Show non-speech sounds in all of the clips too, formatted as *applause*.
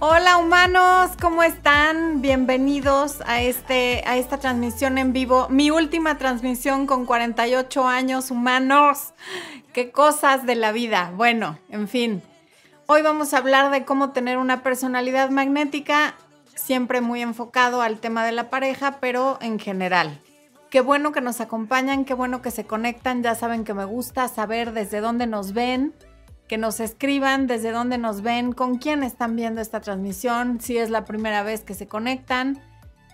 Hola humanos, ¿cómo están? Bienvenidos a, este, a esta transmisión en vivo. Mi última transmisión con 48 años humanos. Qué cosas de la vida. Bueno, en fin. Hoy vamos a hablar de cómo tener una personalidad magnética, siempre muy enfocado al tema de la pareja, pero en general. Qué bueno que nos acompañan, qué bueno que se conectan. Ya saben que me gusta saber desde dónde nos ven que nos escriban desde dónde nos ven, con quién están viendo esta transmisión, si es la primera vez que se conectan,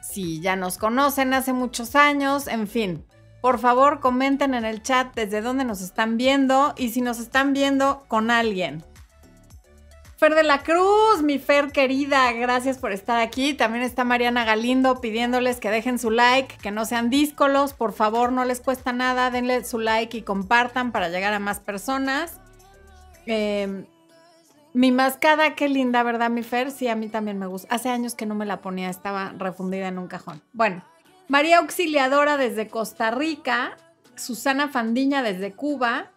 si ya nos conocen hace muchos años, en fin. Por favor, comenten en el chat desde dónde nos están viendo y si nos están viendo con alguien. Fer de la Cruz, mi Fer querida, gracias por estar aquí. También está Mariana Galindo pidiéndoles que dejen su like, que no sean díscolos, por favor, no les cuesta nada, denle su like y compartan para llegar a más personas. Em, mi mascada, qué linda, ¿verdad, mi Fer? Sí, a mí también me gusta. Hace años que no me la ponía, estaba refundida en un cajón. Bueno, María Auxiliadora desde Costa Rica, Susana Fandiña desde Cuba,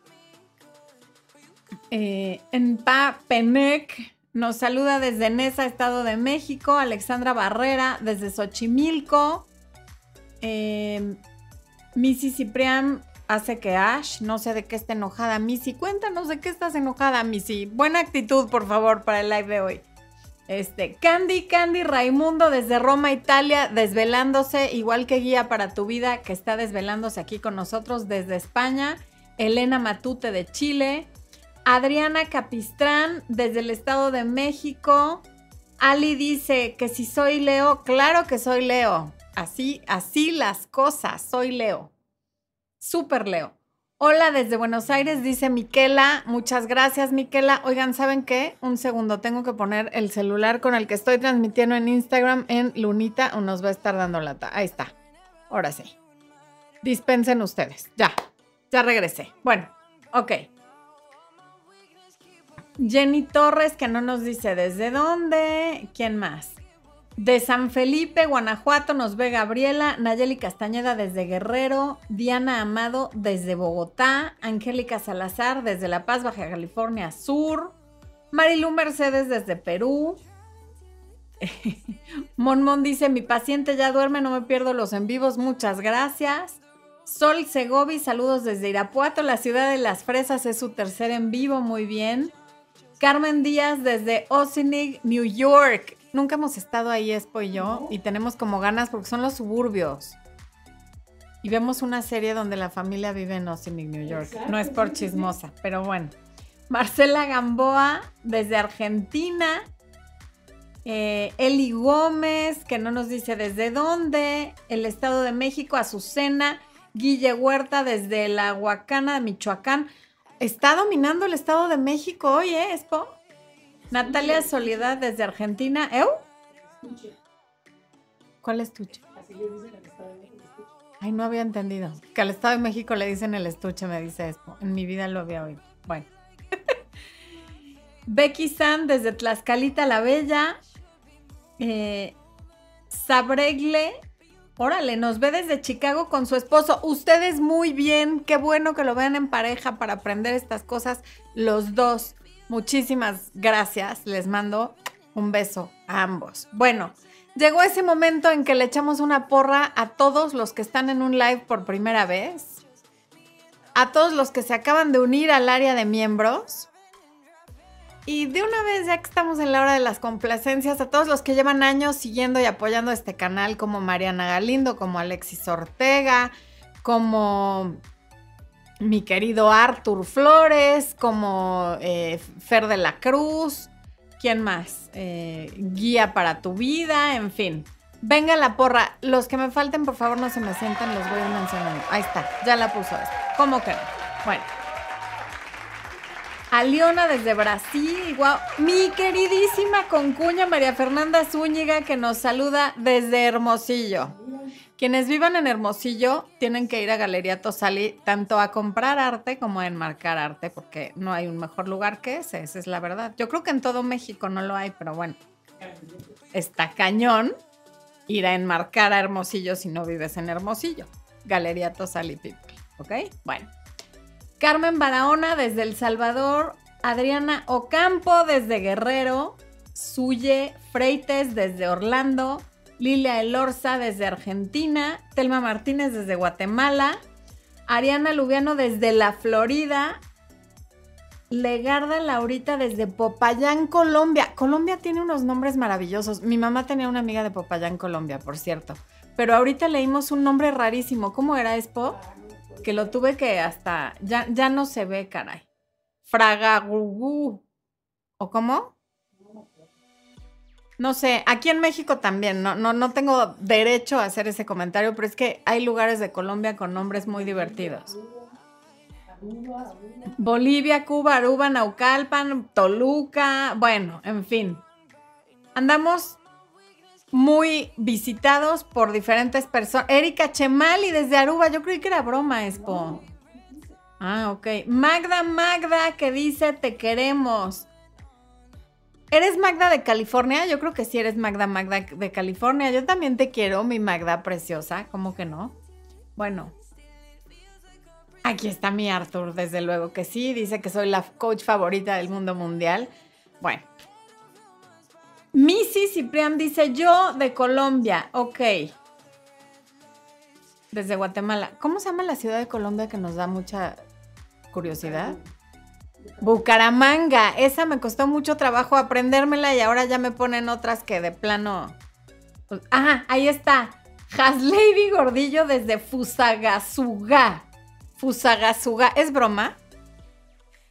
eh, Enpa Penec nos saluda desde Nesa, Estado de México, Alexandra Barrera desde Xochimilco, eh, Missy Ciprián hace que Ash, no sé de qué está enojada Missy. Cuéntanos de qué estás enojada, Missy. Buena actitud, por favor, para el live de hoy. Este, Candy, Candy Raimundo desde Roma, Italia, desvelándose, igual que Guía para tu Vida, que está desvelándose aquí con nosotros desde España. Elena Matute de Chile. Adriana Capistrán desde el Estado de México. Ali dice que si soy Leo, claro que soy Leo. Así, así las cosas, soy Leo. Súper Leo. Hola desde Buenos Aires, dice Miquela. Muchas gracias, Miquela. Oigan, ¿saben qué? Un segundo, tengo que poner el celular con el que estoy transmitiendo en Instagram en Lunita o nos va a estar dando lata. Ahí está. Ahora sí. Dispensen ustedes. Ya, ya regresé. Bueno, ok. Jenny Torres, que no nos dice desde dónde. ¿Quién más? De San Felipe, Guanajuato, nos ve Gabriela, Nayeli Castañeda desde Guerrero, Diana Amado desde Bogotá, Angélica Salazar desde La Paz, Baja California Sur, Marilu Mercedes desde Perú. *laughs* Monmon dice, mi paciente ya duerme, no me pierdo los en vivos, muchas gracias. Sol Segovi, saludos desde Irapuato, la ciudad de las fresas es su tercer en vivo, muy bien. Carmen Díaz desde Ossining, New York. Nunca hemos estado ahí, Espo y yo, y tenemos como ganas porque son los suburbios. Y vemos una serie donde la familia vive en Ossining, New York. No es por chismosa, pero bueno. Marcela Gamboa, desde Argentina. Eh, Eli Gómez, que no nos dice desde dónde. El Estado de México, Azucena. Guille Huerta, desde la Huacana Michoacán. Está dominando el Estado de México hoy, ¿eh, Espo? Natalia Soledad desde Argentina. ¿Eu? ¿Cuál estuche? Así le dicen al Estado de México. Ay, no había entendido. Que al Estado de México le dicen el estuche, me dice esto. En mi vida lo había oído. Bueno. *laughs* Becky San desde Tlaxcalita la Bella. Eh, Sabregle. Órale, nos ve desde Chicago con su esposo. Ustedes muy bien. Qué bueno que lo vean en pareja para aprender estas cosas los dos. Muchísimas gracias. Les mando un beso a ambos. Bueno, llegó ese momento en que le echamos una porra a todos los que están en un live por primera vez, a todos los que se acaban de unir al área de miembros. Y de una vez, ya que estamos en la hora de las complacencias, a todos los que llevan años siguiendo y apoyando este canal, como Mariana Galindo, como Alexis Ortega, como mi querido Arthur Flores, como eh, Fer de la Cruz, ¿quién más? Eh, guía para tu vida, en fin. Venga la porra. Los que me falten, por favor, no se me sientan, los voy a ir mencionando. Ahí está, ya la puso esto. ¿Cómo que no? Bueno. Aliona desde Brasil, wow. Mi queridísima concuña María Fernanda Zúñiga que nos saluda desde Hermosillo. Quienes vivan en Hermosillo tienen que ir a Galería Tosali tanto a comprar arte como a enmarcar arte, porque no hay un mejor lugar que ese, esa es la verdad. Yo creo que en todo México no lo hay, pero bueno, está cañón ir a enmarcar a Hermosillo si no vives en Hermosillo. Galería Tosali People, ¿ok? Bueno. Carmen Barahona desde El Salvador, Adriana Ocampo desde Guerrero, Suye Freites desde Orlando, Lilia Elorza desde Argentina, Telma Martínez desde Guatemala, Ariana Lubiano desde la Florida, Legarda Laurita desde Popayán, Colombia. Colombia tiene unos nombres maravillosos. Mi mamá tenía una amiga de Popayán, Colombia, por cierto. Pero ahorita leímos un nombre rarísimo. ¿Cómo era, Expo? Que lo tuve que hasta... Ya, ya no se ve, caray. Fragagugú. ¿O cómo? No sé, aquí en México también, no, no, no tengo derecho a hacer ese comentario, pero es que hay lugares de Colombia con nombres muy divertidos. Bolivia, Cuba, Aruba, Naucalpan, Toluca, bueno, en fin. Andamos muy visitados por diferentes personas. Erika Chemali desde Aruba, yo creí que era broma, Expo. Ah, ok. Magda, Magda, que dice te queremos. ¿Eres Magda de California? Yo creo que sí eres Magda, Magda de California. Yo también te quiero, mi Magda preciosa. ¿Cómo que no? Bueno, Aquí está mi Arthur, desde luego que sí. Dice que soy la coach favorita del mundo mundial. Bueno. Missy Ciprián dice yo de Colombia. Ok. Desde Guatemala. ¿Cómo se llama la ciudad de Colombia que nos da mucha curiosidad? Bucaramanga. Esa me costó mucho trabajo aprendérmela y ahora ya me ponen otras que de plano. Pues, ajá, ahí está. Haslady Gordillo desde Fusagasugá. Fusagasuga. ¿Es broma?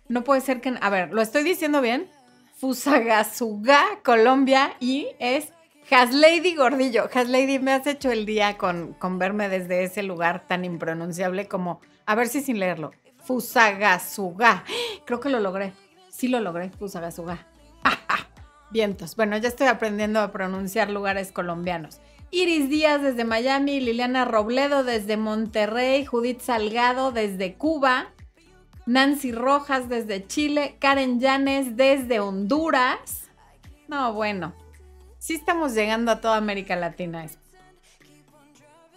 No puede ser que... A ver, ¿lo estoy diciendo bien? Fusagasuga, Colombia, y es Haslady Gordillo. Haslady, me has hecho el día con, con verme desde ese lugar tan impronunciable como... A ver si sin leerlo. Fusagasuga. Creo que lo logré. Sí lo logré, Fusagasuga. *laughs* Vientos. Bueno, ya estoy aprendiendo a pronunciar lugares colombianos. Iris Díaz desde Miami, Liliana Robledo desde Monterrey, Judith Salgado desde Cuba, Nancy Rojas desde Chile, Karen Llanes desde Honduras. No, bueno, sí estamos llegando a toda América Latina.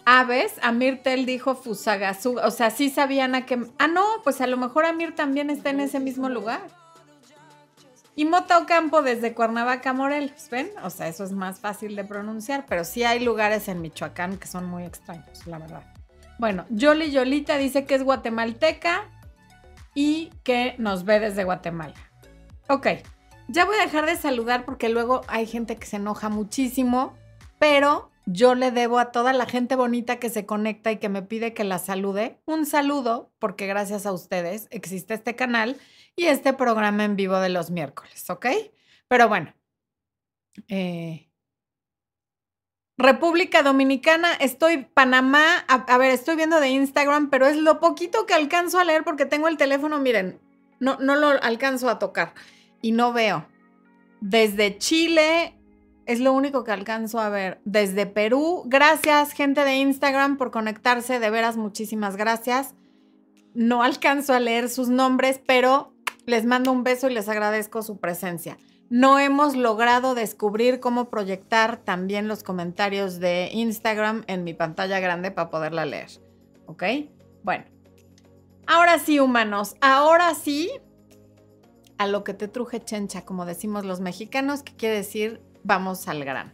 Aves, Amir Tel dijo Fusagasú, o sea, sí sabían a qué... Ah, no, pues a lo mejor Amir también está en ese mismo lugar. Y Mota Ocampo desde Cuernavaca, Morelos, ¿ven? O sea, eso es más fácil de pronunciar, pero sí hay lugares en Michoacán que son muy extraños, la verdad. Bueno, Yoli Yolita dice que es guatemalteca y que nos ve desde Guatemala. Ok, ya voy a dejar de saludar porque luego hay gente que se enoja muchísimo, pero yo le debo a toda la gente bonita que se conecta y que me pide que la salude un saludo, porque gracias a ustedes existe este canal y este programa en vivo de los miércoles, ¿ok? Pero bueno. Eh, República Dominicana, estoy Panamá, a, ver, estoy viendo de Instagram, pero es lo poquito que alcanzo a leer porque tengo el teléfono, miren, no, no lo alcanzo a tocar y no veo. Desde Chile, es lo único que alcanzo a ver. Desde Perú, gracias gente de Instagram por conectarse, de veras muchísimas gracias. No *laughs* alcanzo a leer sus nombres, pero les mando un beso y les agradezco su presencia. No hemos logrado descubrir cómo proyectar también los comentarios de Instagram en mi pantalla grande para poderla leer. ¿Ok? Bueno. Ahora sí, humanos. Ahora sí, a lo que te truje chencha, como decimos los mexicanos, que quiere decir vamos al gran.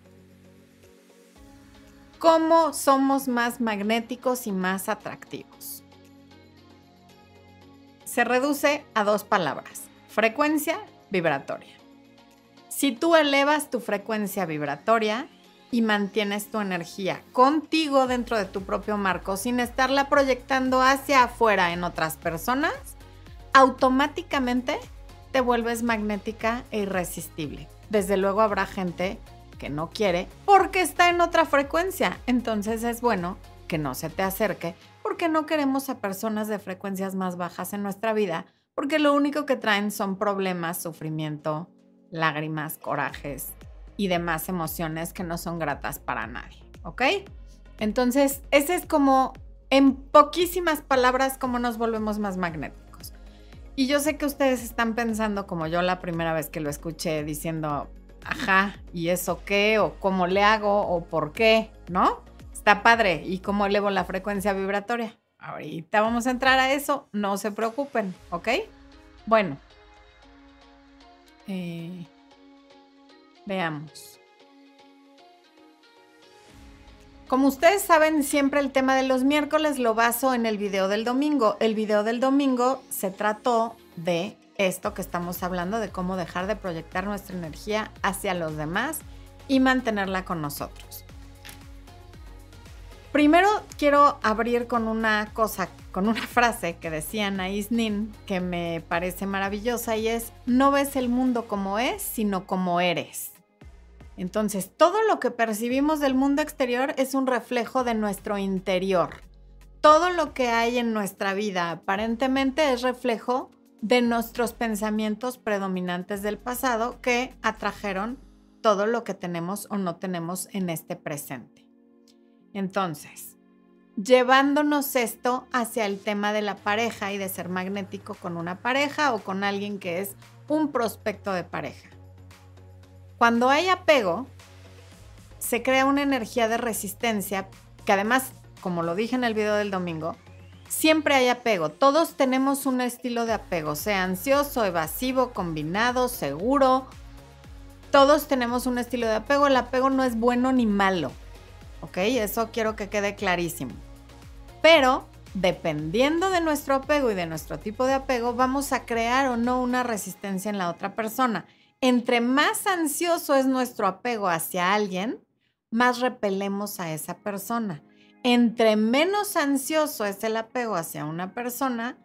¿Cómo somos más magnéticos y más atractivos? se reduce a dos palabras, frecuencia vibratoria. Si tú elevas tu frecuencia vibratoria y mantienes tu energía contigo dentro de tu propio marco sin estarla proyectando hacia afuera en otras personas, automáticamente te vuelves magnética e irresistible. Desde luego habrá gente que no quiere porque está en otra frecuencia. Entonces es bueno que no se te acerque porque no queremos a personas de frecuencias más bajas en nuestra vida, porque lo único que traen son problemas, sufrimiento, lágrimas, corajes y demás emociones que no son gratas para nadie, ¿ok? Entonces, ese es como, en poquísimas palabras, cómo nos volvemos más magnéticos. Y yo sé que ustedes están pensando, como yo la primera vez que lo escuché, diciendo, ajá, ¿y eso qué? ¿O cómo le hago? ¿O por qué? ¿No? Está padre. ¿Y cómo elevo la frecuencia vibratoria? Ahorita vamos a entrar a eso. No se preocupen, ¿ok? Bueno. Eh, Veamos. Como ustedes saben, siempre el tema de los miércoles lo baso en el video del domingo. El video del domingo se trató de esto que estamos hablando, de cómo dejar de proyectar nuestra energía hacia los demás y mantenerla con nosotros. Primero quiero abrir con una cosa, con una *laughs* frase que decía Anaïs Nin que me parece maravillosa y es, no ves el mundo como es, sino como eres. Entonces, todo lo que percibimos del mundo exterior es un reflejo de nuestro interior. Todo lo que hay en nuestra vida aparentemente es reflejo de nuestros pensamientos predominantes del pasado que atrajeron todo lo que tenemos o no tenemos en este presente. Entonces, llevándonos esto hacia el tema de la pareja y de ser magnético con una pareja o con alguien que es un prospecto de pareja. Cuando hay apego, se crea una energía de resistencia que además, como lo dije en el video del domingo, siempre hay apego. Todos tenemos un estilo de apego, sea ansioso, evasivo, combinado, seguro. Todos tenemos un estilo de apego. El apego no es bueno ni malo. ¿Ok? Eso quiero que quede clarísimo. Pero dependiendo de nuestro apego y de nuestro tipo de apego, vamos a crear o no una resistencia en la otra persona entre más ansioso es nuestro apego hacia alguien, más repelemos a esa persona. Entre menos ansioso es el apego hacia una persona,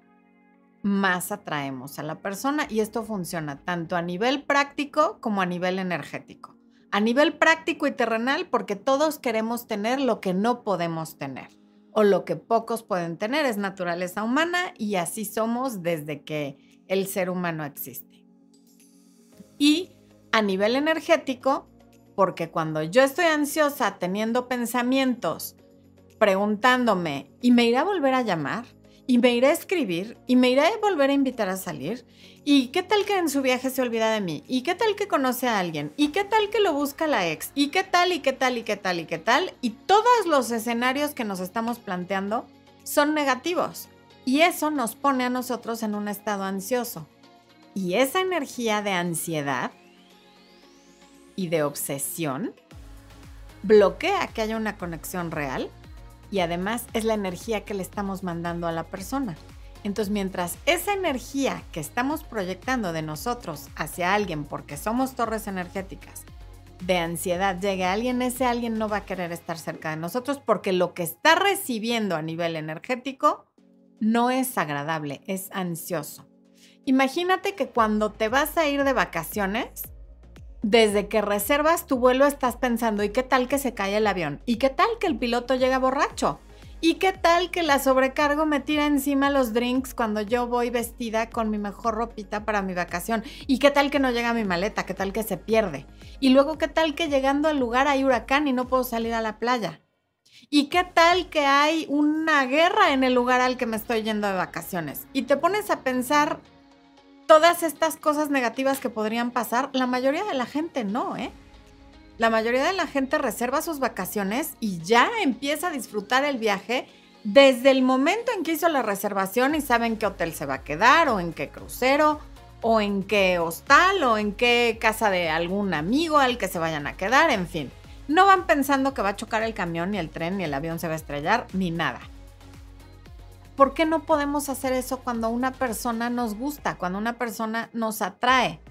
más atraemos a la persona. Y esto funciona tanto a nivel práctico como a nivel energético. A nivel práctico y terrenal, porque todos queremos tener lo que no podemos tener o lo que pocos pueden tener. Es naturaleza humana y así somos desde que el ser humano existe y a nivel energético, porque cuando yo estoy ansiosa teniendo pensamientos, preguntándome, ¿y me irá a volver a llamar? ¿Y me irá a escribir? ¿Y me irá a volver a invitar a salir? ¿Y qué tal que en su viaje se olvida de mí? ¿Y qué tal que conoce a alguien? ¿Y qué tal que lo busca la ex? ¿Y qué tal y qué tal y qué tal y qué tal? Y todos los escenarios que nos estamos planteando son negativos. Y eso nos pone a nosotros en un estado ansioso. Y esa energía de ansiedad y de obsesión bloquea que haya una conexión real y además es la energía que le estamos mandando a la persona. Entonces, mientras esa energía que estamos proyectando de nosotros hacia alguien, porque somos torres energéticas, de ansiedad llegue a alguien, ese alguien no va a querer estar cerca de nosotros porque lo que está recibiendo a nivel energético no es agradable, es ansioso. Imagínate que cuando te vas a ir de vacaciones, desde que reservas tu vuelo estás pensando, ¿y qué tal que se cae el avión? ¿Y qué tal que el piloto llega borracho? ¿Y qué tal que la sobrecargo me tira encima los drinks cuando yo voy vestida con mi mejor ropita para mi vacación? ¿Y qué tal que no llega mi maleta? ¿Qué tal que se pierde? Y luego, ¿qué tal que llegando al lugar hay huracán y no puedo salir a la playa? ¿Y qué tal que hay una guerra en el lugar al que me estoy yendo de vacaciones? Y te pones a pensar todas estas cosas negativas que podrían pasar, la mayoría de la gente no, ¿eh? La mayoría de la gente reserva sus vacaciones y ya empieza a disfrutar el viaje desde el momento en que hizo la reservación y saben qué hotel se va a quedar o en qué crucero o en qué hostal o en qué casa de algún amigo al que se vayan a quedar, en fin. No van pensando que va a chocar el camión, ni el tren, ni el avión se va a estrellar, ni nada. ¿Por qué no podemos hacer eso cuando una persona nos gusta, cuando una persona nos atrae?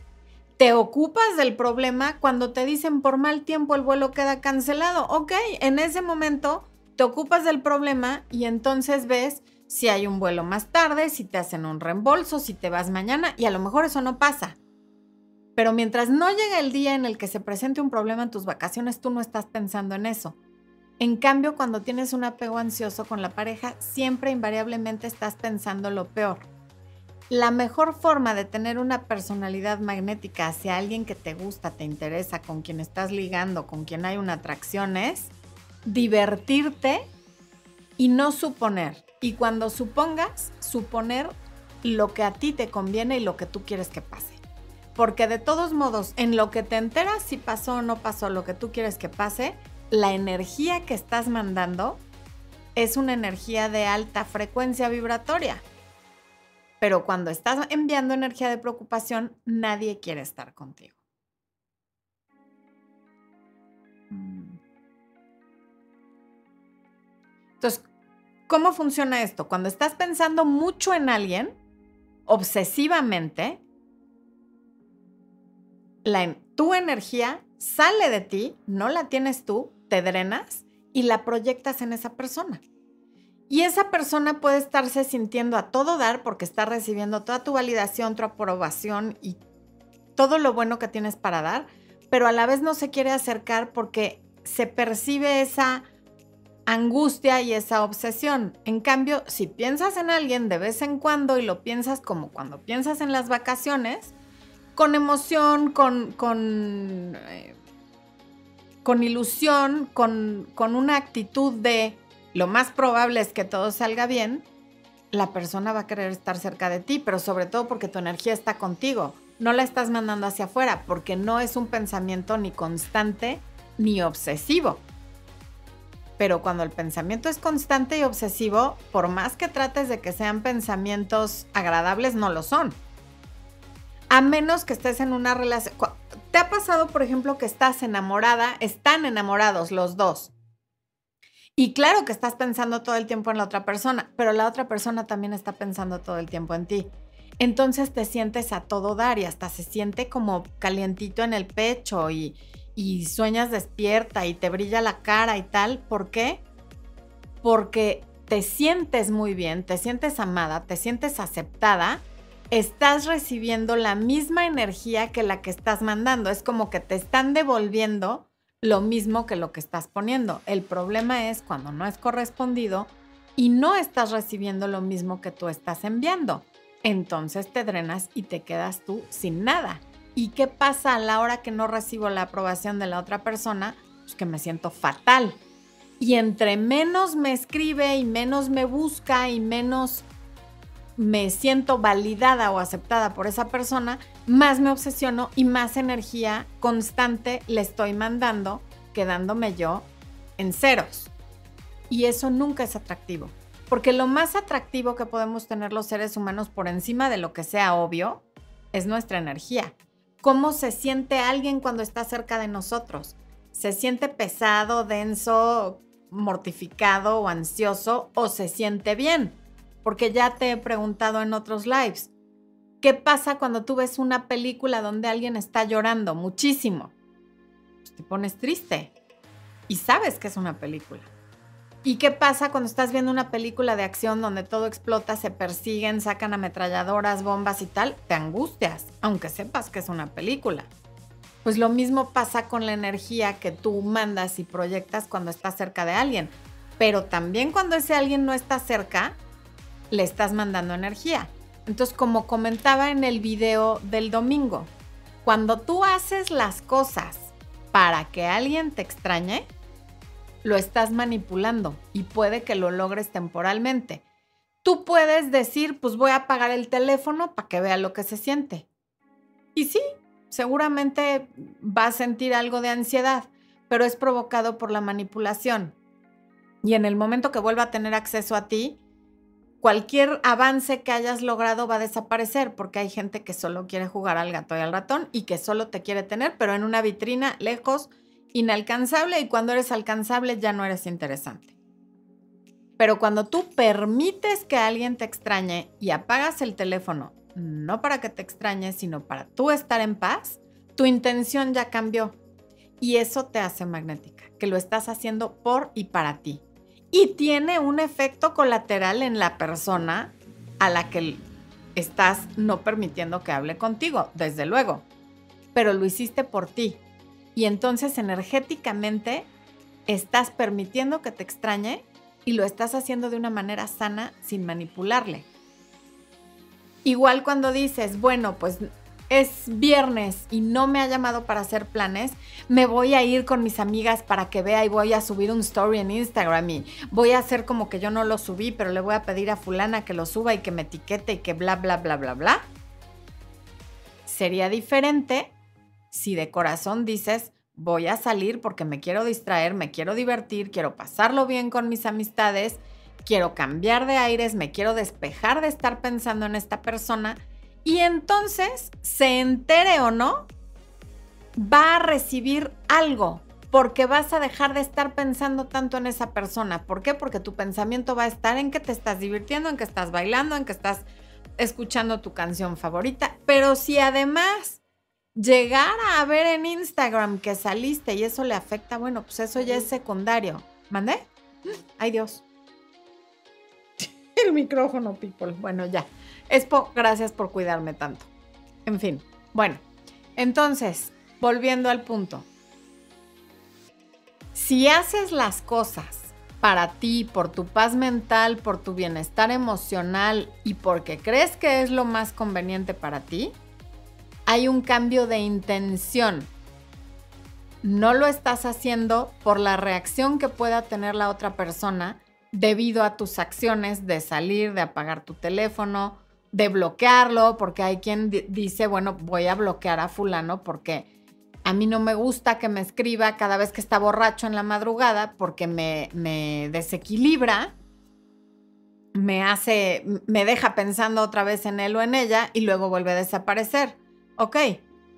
Te ocupas del problema cuando te dicen por mal tiempo el vuelo queda cancelado. Ok, en ese momento te ocupas del problema y entonces ves si hay un vuelo más tarde, si te hacen un reembolso, si te vas mañana y a lo mejor eso no pasa. Pero mientras no llega el día en el que se presente un problema en tus vacaciones, tú no estás pensando en eso. En cambio, cuando tienes un apego ansioso con la pareja, siempre invariablemente estás pensando lo peor. La mejor forma de tener una personalidad magnética hacia alguien que te gusta, te interesa, con quien estás ligando, con quien hay una atracción es divertirte y no suponer. Y cuando supongas, suponer lo que a ti te conviene y lo que tú quieres que pase. Porque de todos modos, en lo que te enteras si pasó o no pasó lo que tú quieres que pase, la energía que estás mandando es una energía de alta frecuencia vibratoria. Pero cuando estás enviando energía de preocupación, nadie quiere estar contigo. Mm. Entonces, ¿cómo funciona esto? Cuando estás pensando mucho en alguien, obsesivamente, tu energía sale de ti, no la tienes tú, te drenas y la proyectas en esa persona. Y esa persona puede estarse sintiendo a todo dar porque está recibiendo toda tu validación, tu aprobación y todo lo bueno que tienes para dar, pero a la vez no se quiere acercar porque se percibe esa angustia y esa obsesión. En cambio, si piensas en alguien de vez en cuando y lo piensas como cuando piensas en las vacaciones, con emoción, con, con, eh, con ilusión, con, con una actitud de lo más probable es que todo salga bien, la persona va a querer estar cerca de ti, pero sobre todo porque tu energía está contigo. No la estás mandando hacia afuera, porque no es un pensamiento ni constante ni obsesivo. Pero cuando el pensamiento es constante y obsesivo, por más que trates de que sean pensamientos agradables, no lo son. A menos que estés en una relación... ¿Te ha pasado, por ejemplo, que estás enamorada? Están enamorados los dos y claro que estás pensando todo el tiempo en la otra persona, pero la otra persona también está pensando todo el tiempo en ti. Entonces te sientes a todo dar y hasta se siente como calientito en el pecho y, y sueñas despierta y te brilla la cara y tal. ¿Por qué? Porque te sientes muy bien, te sientes amada, te sientes aceptada, estás recibiendo la misma energía que la que estás mandando. Es como que te están devolviendo lo mismo que lo que estás poniendo. El problema es cuando no es correspondido y no estás recibiendo lo mismo que tú estás enviando. Entonces te drenas y te quedas tú sin nada. ¿Y qué pasa a la hora que no recibo la aprobación de la otra persona? Pues que me siento fatal. Y entre menos me escribe y menos me busca y menos me siento validada o aceptada por esa persona, más me obsesiono y más energía constante le estoy mandando, quedándome yo en ceros. Y eso nunca es atractivo. Porque lo más atractivo que podemos tener los seres humanos por encima de lo que sea obvio es nuestra energía. ¿Cómo se siente alguien cuando está cerca de nosotros? ¿Se siente pesado, denso, mortificado o ansioso o se siente bien? Porque ya te he preguntado en otros lives, ¿qué pasa cuando tú ves una película donde alguien está llorando muchísimo? Pues te pones triste y sabes que es una película. ¿Y qué pasa cuando estás viendo una película de acción donde todo explota, se persiguen, sacan ametralladoras, bombas y tal? Te angustias, aunque sepas que es una película. Pues lo mismo pasa con la energía que tú mandas y proyectas cuando estás cerca de alguien. Pero también cuando ese alguien no está cerca, le estás mandando energía. Entonces, como comentaba en el video del domingo, cuando tú haces las cosas para que alguien te extrañe, lo estás manipulando y puede que lo logres temporalmente. Tú puedes decir, pues voy a apagar el teléfono para que vea lo que se siente. Y sí, seguramente va a sentir algo de ansiedad, pero es provocado por la manipulación. Y en el momento que vuelva a tener acceso a ti, cualquier avance que hayas logrado va a desaparecer porque hay gente que solo quiere jugar al gato y al ratón y que solo te quiere tener, pero en una vitrina lejos, inalcanzable y cuando eres alcanzable ya no eres interesante. Pero cuando tú permites que alguien te extrañe y apagas el teléfono, no para que te extrañe, sino para tú estar en paz, tu intención ya cambió. Y eso te hace magnética, que lo estás haciendo por y para ti y tiene un efecto colateral en la persona a la que estás no permitiendo que hable contigo, desde luego, pero lo hiciste por ti. Y entonces energéticamente estás permitiendo que te extrañe y lo estás haciendo de una manera sana sin manipularle. Igual cuando dices, bueno, pues es viernes y no me ha llamado para hacer planes, me voy a ir con mis amigas para que vea y voy a subir un story en Instagram y voy a hacer como que yo no lo subí, pero le voy a pedir a fulana que lo suba y que me etiquete y que bla, bla, bla, bla, bla. Sería diferente si de corazón dices, voy a salir porque me quiero distraer, me quiero divertir, quiero pasarlo bien con mis amistades, quiero cambiar de aires, me quiero despejar de estar pensando en esta persona y entonces, se entere o no, va a recibir algo porque vas a dejar de estar pensando tanto en esa persona. ¿Por qué? Porque tu pensamiento va a estar en que te estás divirtiendo, en que estás bailando, en que estás escuchando tu canción favorita. Pero si además llegara a ver en Instagram que saliste y eso le afecta, bueno, pues eso ya es secundario. ¿Mandé? Ay Dios. *laughs* El micrófono, people. Bueno, ya. Expo, gracias por cuidarme tanto. En fin, bueno, entonces, volviendo al punto. Si haces las cosas para ti, por tu paz mental, por tu bienestar emocional y porque crees que es lo más conveniente para ti, hay un cambio de intención. No lo estás haciendo por la reacción que pueda tener la otra persona debido a tus acciones de salir, de apagar tu teléfono, de bloquearlo, porque hay quien dice, bueno, voy a bloquear a fulano porque a mí no me gusta que me escriba cada vez que está borracho en la madrugada porque me, me desequilibra, me hace, me deja pensando otra vez en él o en ella y luego vuelve a desaparecer. Ok,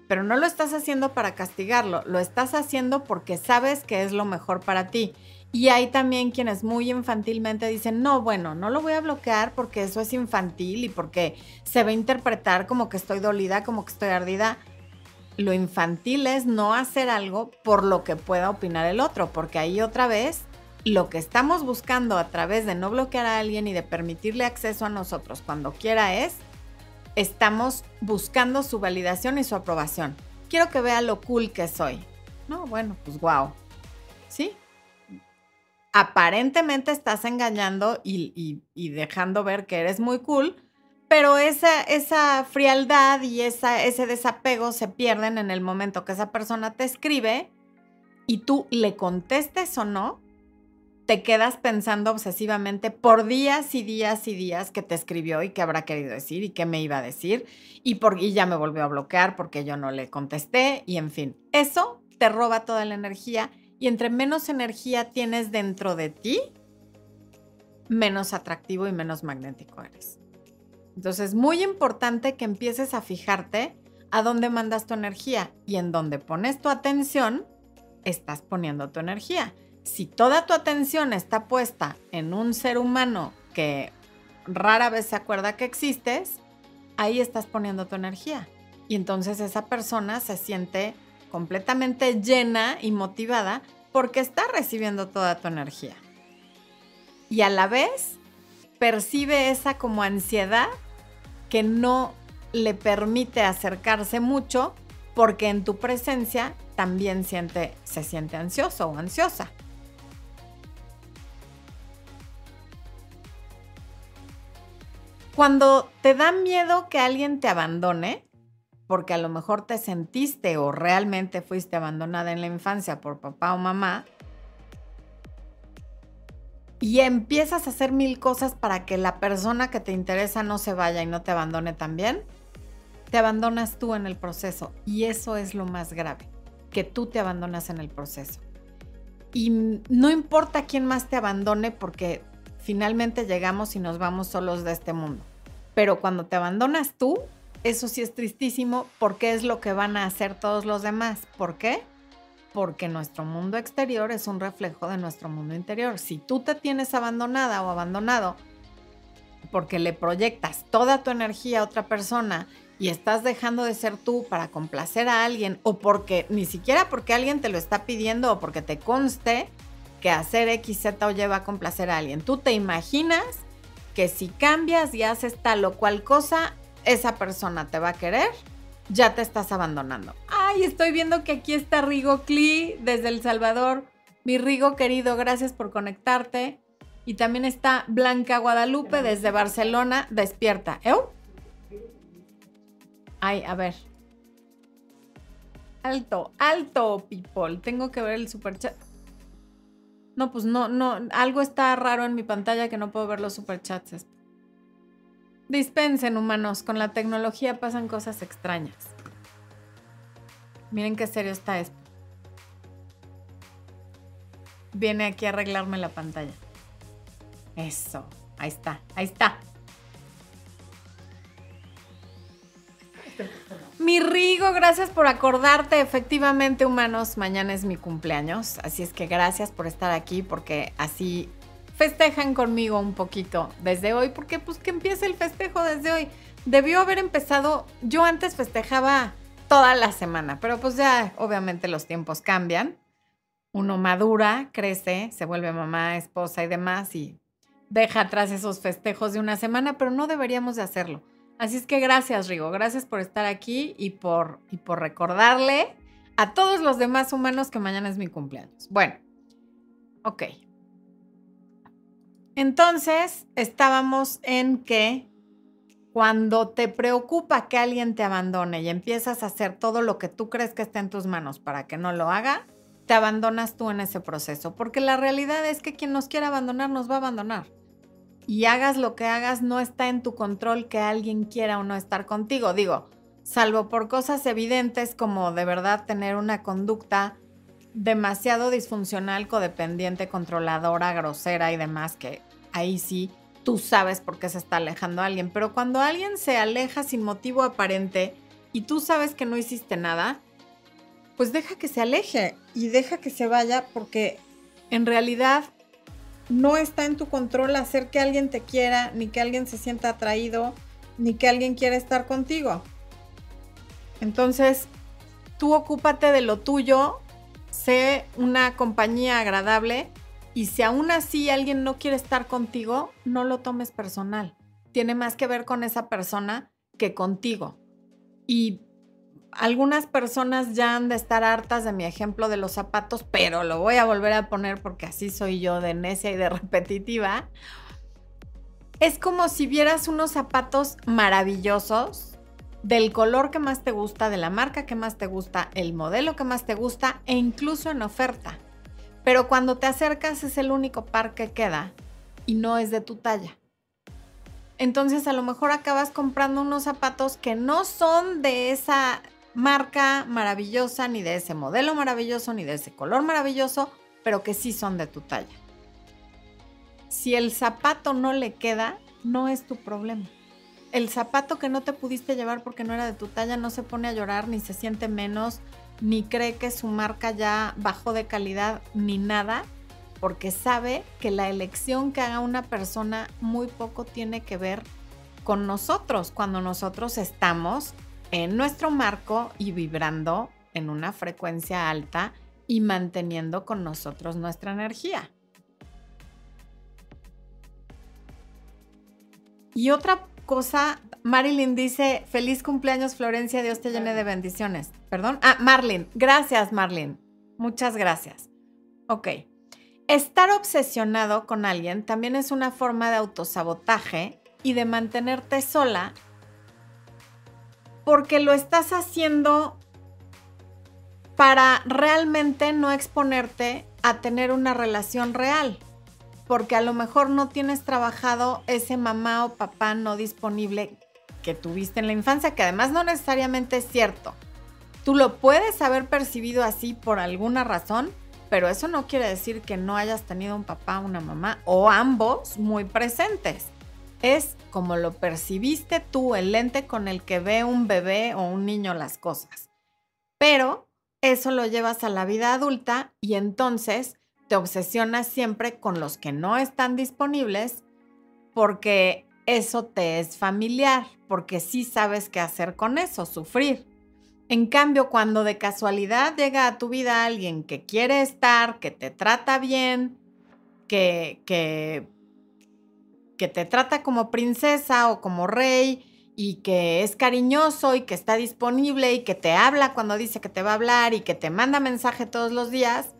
pero no lo estás haciendo para castigarlo, lo estás haciendo porque sabes que es lo mejor para ti. Y hay también quienes muy infantilmente dicen, no, bueno, no lo voy a bloquear porque eso es infantil y porque se va a interpretar como que estoy dolida, como que estoy ardida. Lo infantil es no hacer algo por lo que pueda opinar el otro, porque ahí otra vez lo que estamos buscando a través de no bloquear a alguien y de permitirle acceso a nosotros cuando quiera es, estamos buscando su validación y su aprobación. Quiero que vea lo cool que soy. No, bueno, pues wow. ¿Sí? Aparentemente estás engañando y, dejando ver que eres muy cool, pero esa, esa frialdad y ese desapego se pierden en el momento que esa persona te escribe y tú le contestes o no, te quedas pensando obsesivamente por días y días y días que te escribió y qué habrá querido decir y qué me iba a decir y, por, y ya me volvió a bloquear porque yo no le contesté y en fin, eso te roba toda la energía y entre menos energía tienes dentro de ti, menos atractivo y menos magnético eres. Entonces es muy importante que empieces a fijarte a dónde mandas tu energía y en dónde pones tu atención, estás poniendo tu energía. Si toda tu atención está puesta en un ser humano que rara vez se acuerda que existes, ahí estás poniendo tu energía. Y entonces esa persona se siente completamente llena y motivada porque está recibiendo toda tu energía. Y a la vez percibe esa como ansiedad que no le permite acercarse mucho porque en tu presencia también siente, se siente ansioso o ansiosa. Cuando te da miedo que alguien te abandone, porque a lo mejor te sentiste o realmente fuiste abandonada en la infancia por papá o mamá, y empiezas a hacer mil cosas para que la persona que te interesa no se vaya y no te abandone también, te abandonas tú en el proceso. Y eso es lo más grave, que tú te abandonas en el proceso. Y no importa quién más te abandone porque finalmente llegamos y nos vamos solos de este mundo. Pero cuando te abandonas tú, eso sí es tristísimo porque es lo que van a hacer todos los demás. ¿Por qué? Porque nuestro mundo exterior es un reflejo de nuestro mundo interior. Si tú te tienes abandonada o abandonado porque le proyectas toda tu energía a otra persona y estás dejando de ser tú para complacer a alguien o porque ni siquiera porque alguien te lo está pidiendo o porque te conste que hacer X, Z o Y va a complacer a alguien. Tú te imaginas que si cambias y haces tal o cual cosa, esa persona te va a querer, ya te estás abandonando. Ay, estoy viendo que aquí está Rigo Cli desde El Salvador. Mi Rigo querido, gracias por conectarte. Y también está Blanca Guadalupe desde Barcelona. Despierta. ¿Eh? Ay, a ver. Alto, alto, people. Tengo que ver el superchat. No, pues no, no. Algo está raro en mi pantalla que no puedo ver los superchats. Dispensen, humanos, con la tecnología pasan cosas extrañas. Miren qué serio está esto. Viene aquí a arreglarme la pantalla. Eso, ahí está, ahí está. Mi Rigo, gracias por acordarte. Efectivamente, humanos, mañana es mi cumpleaños. Así es que gracias por estar aquí porque así festejan conmigo un poquito desde hoy. Porque pues que empiece el festejo desde hoy. Debió haber empezado, yo antes festejaba toda la semana, pero pues ya obviamente los tiempos cambian. Uno madura, crece, se vuelve mamá, esposa y demás y deja atrás esos festejos de una semana, pero no deberíamos de hacerlo. Así es que gracias, Rigo, gracias por estar aquí y por, y por recordarle a todos los demás humanos que mañana es mi cumpleaños. Bueno, ok. Entonces, estábamos en que cuando te preocupa que alguien te abandone y empiezas a hacer todo lo que tú crees que está en tus manos para que no lo haga, te abandonas tú en ese proceso. Porque la realidad es que quien nos quiere abandonar nos va a abandonar. Y hagas lo que hagas, no está en tu control que alguien quiera o no estar contigo. Digo, salvo por cosas evidentes como de verdad tener una conducta demasiado disfuncional, codependiente, controladora, grosera y demás, que ahí sí tú sabes por qué se está alejando alguien, pero cuando alguien se aleja sin motivo aparente y tú sabes que no hiciste nada, pues deja que se aleje y deja que se vaya porque en realidad no está en tu control hacer que alguien te quiera, ni que alguien se sienta atraído, ni que alguien quiera estar contigo. Entonces, tú ocúpate de lo tuyo, sé una compañía agradable y si aún así alguien no quiere estar contigo, no lo tomes personal. Tiene más que ver con esa persona que contigo. Y algunas personas ya han de estar hartas de mi ejemplo de los zapatos, pero lo voy a volver a poner porque así soy yo de necia y de *laughs* repetitiva. Es como si vieras unos zapatos maravillosos del color que más te gusta, de la marca que más te gusta, el modelo que más te gusta e incluso en oferta. Pero cuando te acercas es el único par que queda y no es de tu talla. Entonces a lo mejor acabas comprando unos zapatos que no son de esa marca maravillosa, ni de ese modelo maravilloso, ni de ese color maravilloso, pero que sí son de tu talla. Si el zapato no le queda, no es tu problema. El zapato que no te pudiste llevar porque no era de tu talla no se pone a llorar ni se siente menos ni cree que su marca ya bajó de calidad ni nada, porque sabe que la elección que haga una persona muy poco tiene que ver con nosotros cuando nosotros estamos en nuestro marco y vibrando en una frecuencia alta y manteniendo con nosotros nuestra energía. Y otra cosa Marilyn dice, feliz cumpleaños Florencia, Dios te llene de bendiciones. Perdón. Ah, Marlin, gracias Marlin. Muchas gracias. Ok. Estar obsesionado con alguien también es una forma de autosabotaje y de mantenerte sola porque lo estás haciendo para realmente no exponerte a tener una relación real porque a lo mejor no tienes trabajado ese mamá o papá no disponible que tuviste en la infancia, que además no necesariamente es cierto. Tú lo puedes haber percibido así por alguna razón, pero eso no quiere decir que no hayas tenido un papá, una mamá o ambos muy presentes. Es como lo percibiste tú, el lente con el que ve un bebé o un niño las cosas. Pero eso lo llevas a la vida adulta y entonces te obsesionas siempre con los que no están disponibles porque eso te es familiar, porque sí sabes qué hacer con eso, sufrir. En cambio, cuando de casualidad llega a tu vida alguien que quiere estar, que te trata bien, que, que, que te trata como princesa o como rey y que es cariñoso y que está disponible y que te habla cuando dice que te va a hablar y que te manda mensaje todos los días,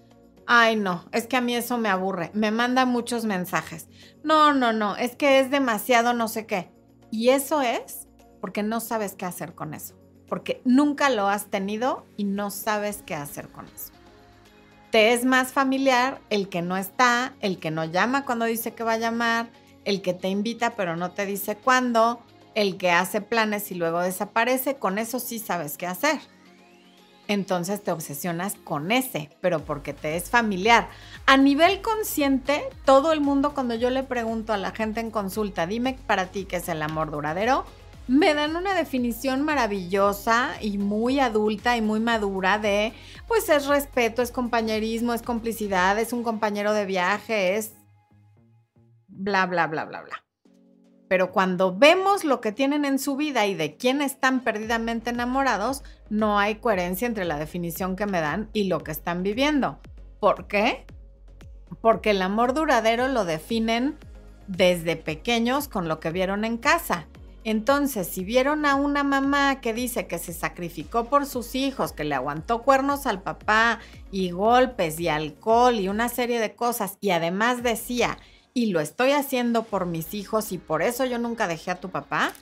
Ay, no, es que a mí eso me aburre. Me manda muchos mensajes. No, no, no, es que es demasiado no sé qué. Y eso es porque no sabes qué hacer con eso. Porque nunca lo has tenido y no sabes qué hacer con eso. Te es más familiar el que no está, el que no llama cuando dice que va a llamar, el que te invita pero no te dice cuándo, el que hace planes y luego desaparece. Con eso sí sabes qué hacer entonces te obsesionas con ese, pero porque te es familiar. A nivel consciente, todo el mundo cuando yo le pregunto a la gente en consulta, dime para ti qué es el amor duradero, me dan una definición maravillosa y muy adulta y muy madura de, pues es respeto, es compañerismo, es complicidad, es un compañero de viaje, es bla, bla, bla, bla, bla. Pero cuando vemos lo que tienen en su vida y de quién están perdidamente enamorados, no hay coherencia entre la definición que me dan y lo que están viviendo. ¿Por qué? Porque el amor duradero lo definen desde pequeños con lo que vieron en casa. Entonces, si vieron a una mamá que dice que se sacrificó por sus hijos, que le aguantó cuernos al papá y golpes y alcohol y una serie de cosas, y además decía, y lo estoy haciendo por mis hijos y por eso yo nunca dejé a tu papá,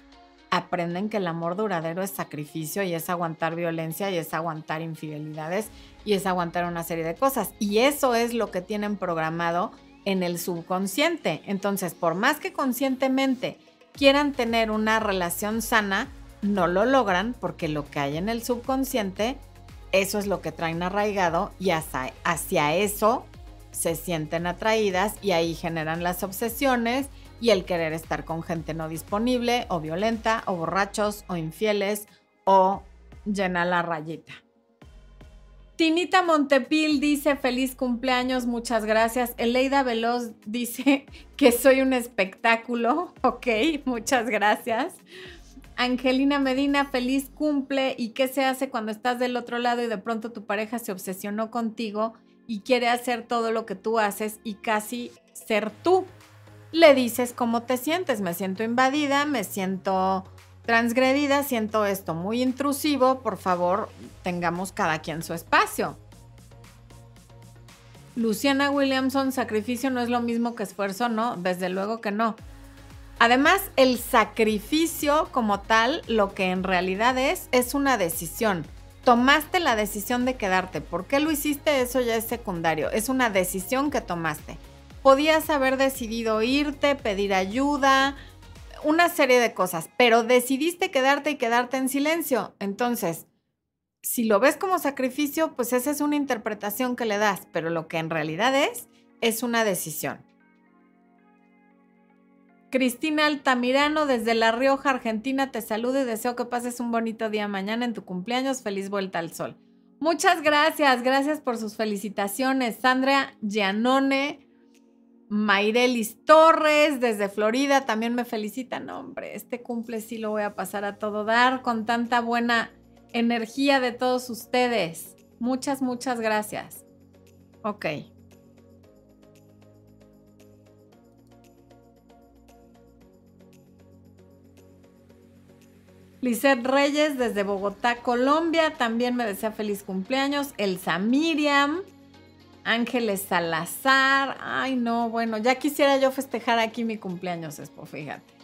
aprenden que el amor duradero es sacrificio y es aguantar violencia y es aguantar infidelidades y es aguantar una serie de cosas. Y eso es lo que tienen programado en el subconsciente. Entonces, por más que conscientemente quieran tener una relación sana, no lo logran porque lo que hay en el subconsciente, eso es lo que traen arraigado y hacia, hacia eso se sienten atraídas y ahí generan las obsesiones y el querer estar con gente no disponible o violenta o borrachos o infieles o llena la rayita. Tinita Montepil dice feliz cumpleaños, muchas gracias. Eleida Veloz dice *laughs* que soy un espectáculo. *laughs* Ok, muchas gracias. Angelina Medina, feliz cumple. ¿Y qué se hace cuando estás del otro lado y de pronto tu pareja se obsesionó contigo y quiere hacer todo lo que tú haces y casi ser tú? Le dices cómo te sientes. Me siento invadida, me siento transgredida, siento esto muy intrusivo, por favor, tengamos cada quien su espacio. Luciana Williamson, sacrificio no es lo mismo que esfuerzo, no, desde luego que no. Además, el sacrificio como tal, lo que en realidad es, es una decisión. Tomaste la decisión de quedarte. ¿Por qué lo hiciste? Eso ya es secundario. Es una decisión que tomaste. Podías haber decidido irte, pedir ayuda, una serie de cosas, pero decidiste quedarte y quedarte en silencio. Entonces, si lo ves como sacrificio, pues esa es una interpretación que le das, pero lo que en realidad es, es una decisión. Cristina Altamirano desde La Rioja, Argentina, te saludo y deseo que pases un bonito día mañana en tu cumpleaños. Feliz vuelta al sol. Muchas gracias, gracias por sus felicitaciones. Sandra Gianone, Mairelis Torres desde Florida también me felicitan. hombre, este cumple sí lo voy a pasar a todo dar con tanta buena energía de todos ustedes. Muchas, muchas gracias. Ok. Lizeth Reyes desde Bogotá, Colombia, también me desea feliz cumpleaños. Elsa Miriam. Ángeles Salazar. Ay, no, bueno, ya quisiera yo festejar aquí mi cumpleaños, Espo, fíjate.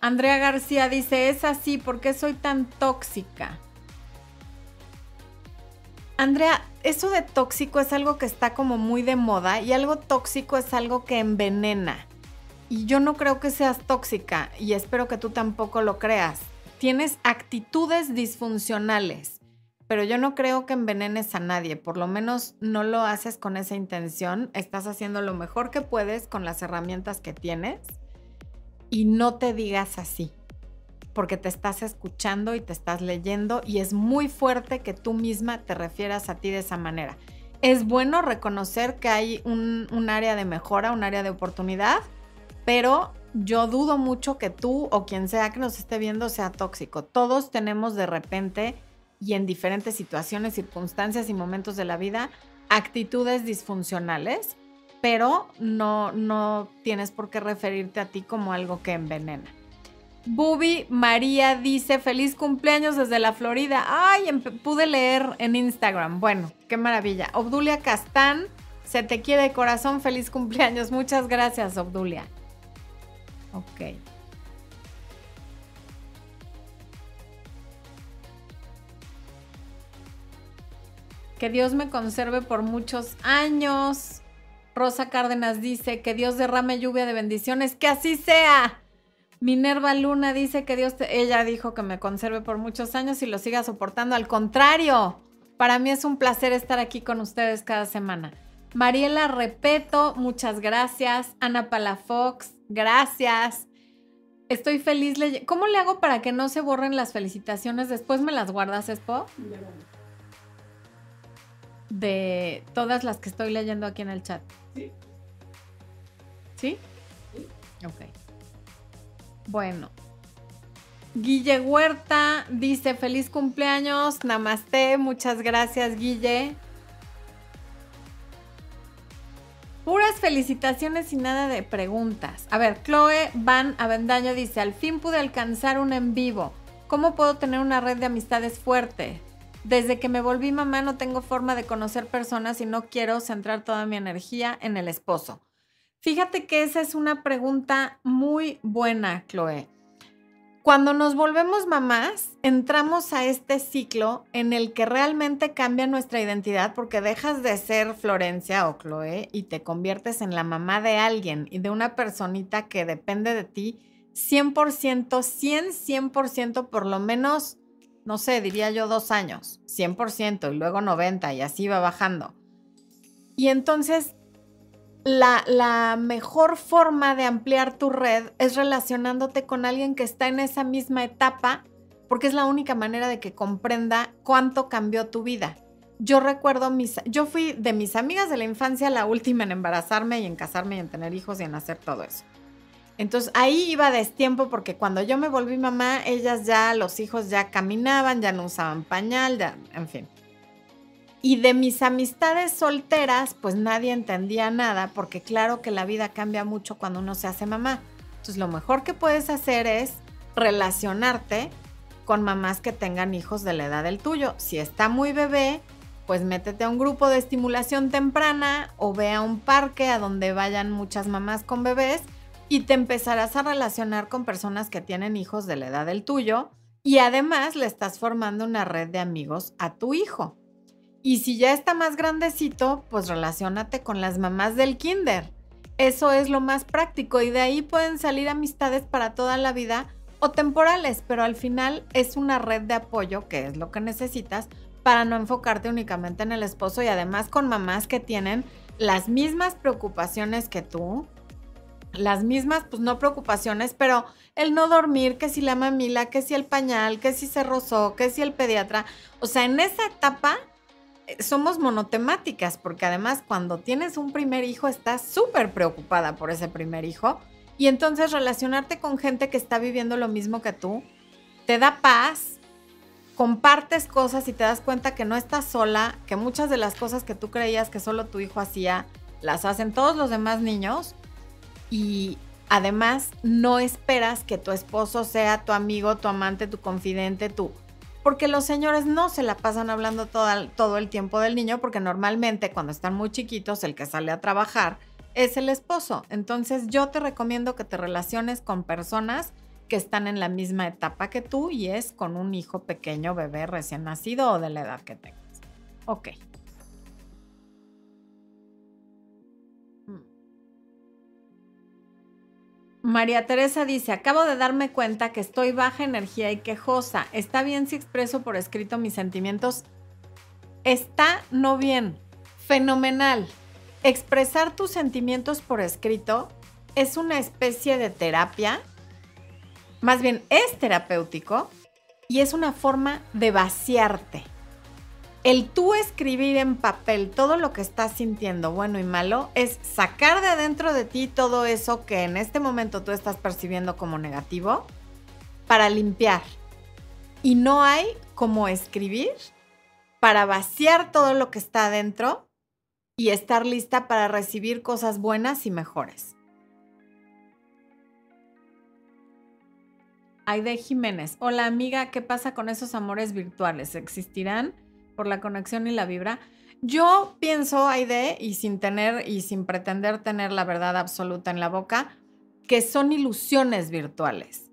Andrea García dice, es así, ¿por qué soy tan tóxica? Andrea, eso de tóxico es algo que está como muy de moda y algo tóxico es algo que envenena. Y yo no creo que seas tóxica y espero que tú tampoco lo creas tienes actitudes disfuncionales, pero yo no creo que envenenes a nadie, por lo menos no lo haces con esa intención, estás haciendo lo mejor que puedes con las herramientas que tienes y no te digas así, porque te estás escuchando y te estás leyendo y es muy fuerte que tú misma te refieras a ti de esa manera. Es bueno reconocer que hay un, área de mejora, un área de oportunidad, pero yo dudo mucho que tú o quien sea que nos esté viendo sea tóxico. Todos tenemos de repente y en diferentes situaciones, circunstancias y momentos de la vida actitudes disfuncionales, pero no, no tienes por qué referirte a ti como algo que envenena. Bubi María dice, feliz cumpleaños desde la Florida. Ay, pude leer en Instagram. Bueno, qué maravilla. Obdulia Castán, se te quiere de corazón, feliz cumpleaños. Muchas gracias, Obdulia. Ok. Que Dios me conserve por muchos años. Rosa Cárdenas dice que Dios derrame lluvia de bendiciones. Que así sea. Minerva Luna dice que Dios, ella dijo que me conserve por muchos años y lo siga soportando. Al contrario, para mí es un placer estar aquí con ustedes cada semana. Mariela Repeto, muchas gracias. Ana Palafox, gracias. Estoy feliz leyendo. ¿Cómo le hago para que no se borren las felicitaciones? Después me las guardas, Expo. De todas las que estoy leyendo aquí en el chat. Sí. ¿Sí? Sí. Ok. Bueno. Guille Huerta dice feliz cumpleaños, namaste, muchas gracias Guille. Puras felicitaciones y nada de preguntas. A ver, Chloe Van Avendaño dice, al fin pude alcanzar un en vivo. ¿Cómo puedo tener una red de amistades fuerte? Desde que me volví mamá no tengo forma de conocer personas y no quiero centrar toda mi energía en el esposo. Fíjate que esa es una pregunta muy buena, Chloe. Cuando nos volvemos mamás, entramos a este ciclo en el que realmente cambia nuestra identidad porque dejas de ser Florencia o Chloe y te conviertes en la mamá de alguien y de una personita que depende de ti 100%, 100, 100% por lo menos, no sé, diría yo dos años, 100% y luego 90 y así va bajando. Y entonces la, mejor forma de ampliar tu red es relacionándote con alguien que está en esa misma etapa, porque es la única manera de que comprenda cuánto cambió tu vida. Yo recuerdo mis, yo fui de mis amigas de la infancia la última en embarazarme y en casarme y en tener hijos y en hacer todo eso. Entonces ahí iba a destiempo porque cuando yo me volví mamá, ellas ya, los hijos ya caminaban, ya no usaban pañal, ya, en fin. Y de mis amistades solteras, pues nadie entendía nada, porque claro que la vida cambia mucho cuando uno se hace mamá. Entonces lo mejor que puedes hacer es relacionarte con mamás que tengan hijos de la edad del tuyo. Si está muy bebé, pues métete a un grupo de estimulación temprana o ve a un parque a donde vayan muchas mamás con bebés y te empezarás a relacionar con personas que tienen hijos de la edad del tuyo y además le estás formando una red de amigos a tu hijo. Y si ya está más grandecito, pues relacionate con las mamás del kinder. Eso es lo más práctico y de ahí pueden salir amistades para toda la vida o temporales, pero al final es una red de apoyo que es lo que necesitas para no enfocarte únicamente en el esposo y además con mamás que tienen las mismas preocupaciones que tú, las mismas, pues no preocupaciones, pero el no dormir, que si la mamila, que si el pañal, que si se rozó, que si el pediatra, o sea, en esa etapa somos monotemáticas, porque además cuando tienes un primer hijo estás súper preocupada por ese primer hijo. Y entonces relacionarte con gente que está viviendo lo mismo que tú te da paz, compartes cosas y te das cuenta que no estás sola, que muchas de las cosas que tú creías que solo tu hijo hacía, las hacen todos los demás niños. Y además no esperas que tu esposo sea tu amigo, tu amante, tu confidente, tu porque los señores no se la pasan hablando todo, el tiempo del niño, porque normalmente cuando están muy chiquitos el que sale a trabajar es el esposo. Entonces yo te recomiendo que te relaciones con personas que están en la misma etapa que tú y es con un hijo pequeño, bebé recién nacido o de la edad que tengas. Ok. María Teresa dice, acabo de darme cuenta que estoy baja energía y quejosa. ¿Está bien si expreso por escrito mis sentimientos? Está no bien. Fenomenal. Expresar tus sentimientos por escrito es una especie de terapia. Más bien es terapéutico y es una forma de vaciarte el tú escribir en papel todo lo que estás sintiendo, bueno y malo, es sacar de adentro de ti todo eso que en este momento tú estás percibiendo como negativo para limpiar. Y no hay como escribir para vaciar todo lo que está adentro y estar lista para recibir cosas buenas y mejores. Aide Jiménez, hola amiga, ¿qué pasa con esos amores virtuales? ¿Existirán? Por la conexión y la vibra. Yo pienso, Aide, y sin tener y sin pretender tener la verdad absoluta en la boca, que son ilusiones virtuales,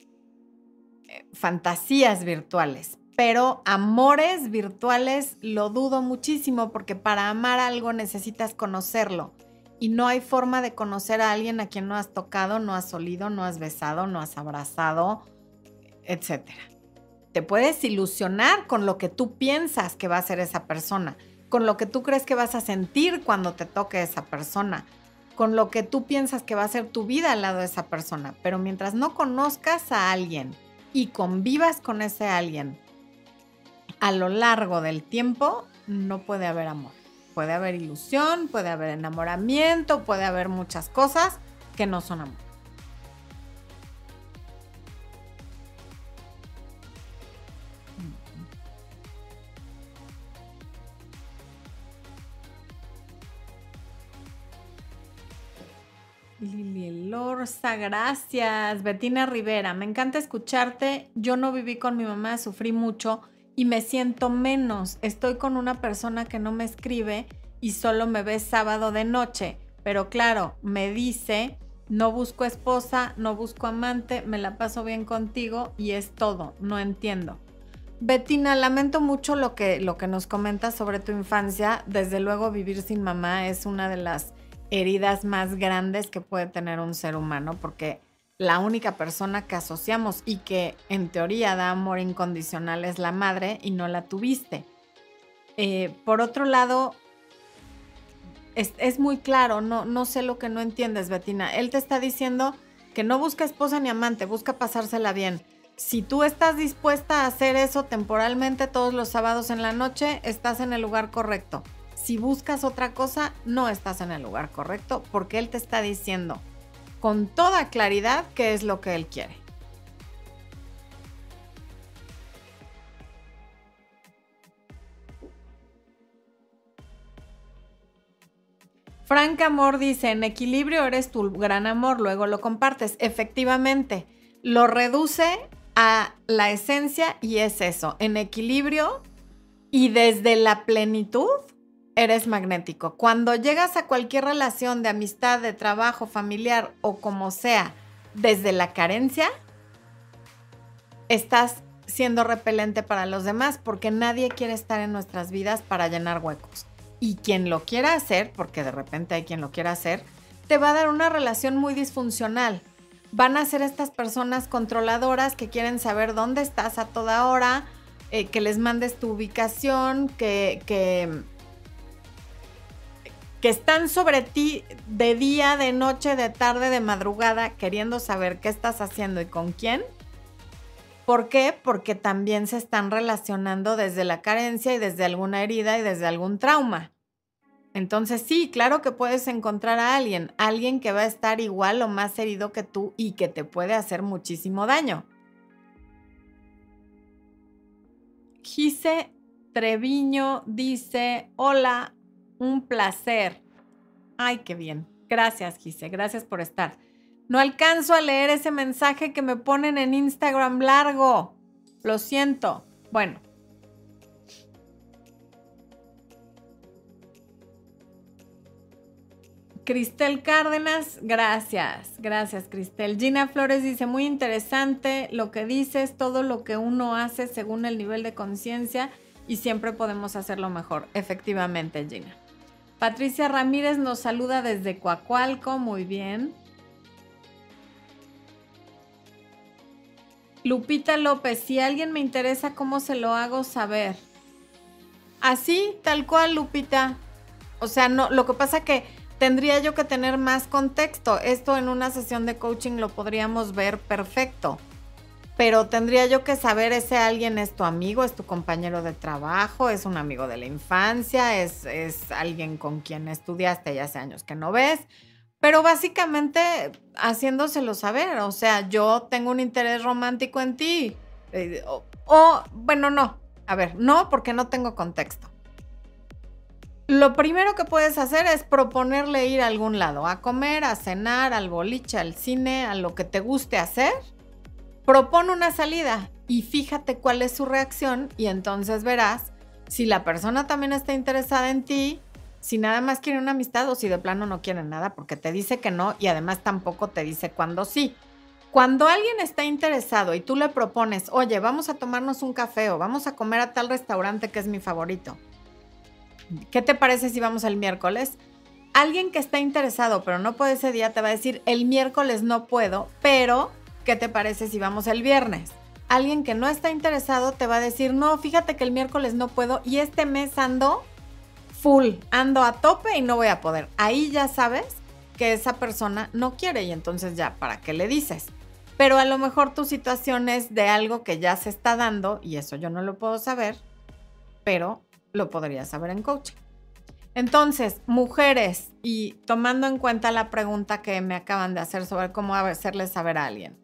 eh, fantasías virtuales, pero amores virtuales lo dudo muchísimo porque para amar algo necesitas conocerlo y no hay forma de conocer a alguien a quien no has tocado, no has olido, no has besado, no has abrazado, etcétera puedes ilusionar con lo que tú piensas que va a ser esa persona, con lo que tú crees que vas a sentir cuando te toque esa persona, con lo que tú piensas que va a ser tu vida al lado de esa persona. Pero mientras no conozcas a alguien y convivas con ese alguien a lo largo del tiempo, no puede haber amor. Puede haber ilusión, puede haber enamoramiento, puede haber muchas cosas que no son amor. Lili Lorza, gracias. Betina Rivera, me encanta escucharte. Yo no viví con mi mamá, sufrí mucho y me siento menos. Estoy con una persona que no me escribe y solo me ve sábado de noche. Pero claro, me dice, no busco esposa, no busco amante, me la paso bien contigo y es todo. No entiendo. Betina, lamento mucho lo que, lo que nos comentas sobre tu infancia. Desde luego vivir sin mamá es una de las heridas más grandes que puede tener un ser humano porque la única persona que asociamos y que en teoría da amor incondicional es la madre y no la tuviste. Eh, por otro lado, es, muy claro, no, no sé lo que no entiendes, Betina. Él te está diciendo que no busca esposa ni amante, busca pasársela bien. Si tú estás dispuesta a hacer eso temporalmente todos los sábados en la noche, estás en el lugar correcto. Si buscas otra cosa, no estás en el lugar correcto porque él te está diciendo, con toda claridad qué es lo que él quiere. Frank Amor dice, en equilibrio eres tu gran amor, luego lo compartes. Efectivamente, lo reduce a la esencia y es eso, en equilibrio y desde la plenitud eres magnético. Cuando llegas a cualquier relación de amistad, de trabajo, familiar o como sea, desde la carencia, estás siendo repelente para los demás porque nadie quiere estar en nuestras vidas para llenar huecos. Y quien lo quiera hacer, porque de repente hay quien lo quiera hacer, te va a dar una relación muy disfuncional. Van a ser estas personas controladoras que quieren saber dónde estás a toda hora, eh, que les mandes tu ubicación, que, que que están sobre ti de día, de noche, de tarde, de madrugada, queriendo saber qué estás haciendo y con quién. ¿Por qué? Porque también se están relacionando desde la carencia y desde alguna herida y desde algún trauma. Entonces sí, claro que puedes encontrar a alguien, alguien que va a estar igual o más herido que tú y que te puede hacer muchísimo daño. Gise Treviño dice, hola, un placer. Ay, qué bien. Gracias, Gise. Gracias por estar. No alcanzo a leer ese mensaje que me ponen en Instagram largo. Lo siento. Bueno. Cristel Cárdenas, gracias, gracias Cristel. Gina Flores dice, muy interesante lo que dices, todo lo que uno hace según el nivel de conciencia y siempre podemos hacerlo mejor. Efectivamente, Gina. Patricia Ramírez nos saluda desde Coacualco, muy bien. Lupita López, si alguien me interesa, ¿cómo se lo hago saber? Así, tal cual, Lupita. O sea, no, lo que pasa que tendría yo que tener más contexto. Esto en una sesión de coaching lo podríamos ver perfecto pero tendría yo que saber ese alguien es tu amigo, es tu compañero de trabajo, es un amigo de la infancia, es, es alguien con quien estudiaste ya hace años que no ves, pero básicamente haciéndoselo saber, o sea, yo tengo un interés romántico en ti, eh, o, bueno, no, a ver, no porque no tengo contexto. Lo primero que puedes hacer es proponerle ir a algún lado, a comer, a cenar, al boliche, al cine, a lo que te guste hacer propone una salida y fíjate cuál es su reacción y entonces verás si la persona también está interesada en ti, si nada más quiere una amistad o si de plano no quiere nada porque te dice que no y además tampoco te dice cuándo sí. Cuando alguien está interesado y tú le propones, oye, vamos a tomarnos un café o vamos a comer a tal restaurante que es mi favorito, ¿qué te parece si vamos el miércoles? Alguien que está interesado pero no puede ese día te va a decir, el miércoles no puedo, pero ¿qué te parece si vamos el viernes? Alguien que no está interesado te va a decir, no, fíjate que el miércoles no puedo y este mes ando full, ando a tope y no voy a poder. Ahí ya sabes que esa persona no quiere y entonces ya, ¿para qué le dices? Pero a lo mejor tu situación es de algo que ya se está dando y eso yo no lo puedo saber, pero lo podría saber en coaching. Entonces, mujeres, y tomando en cuenta la pregunta que me acaban de hacer sobre cómo hacerle saber a alguien,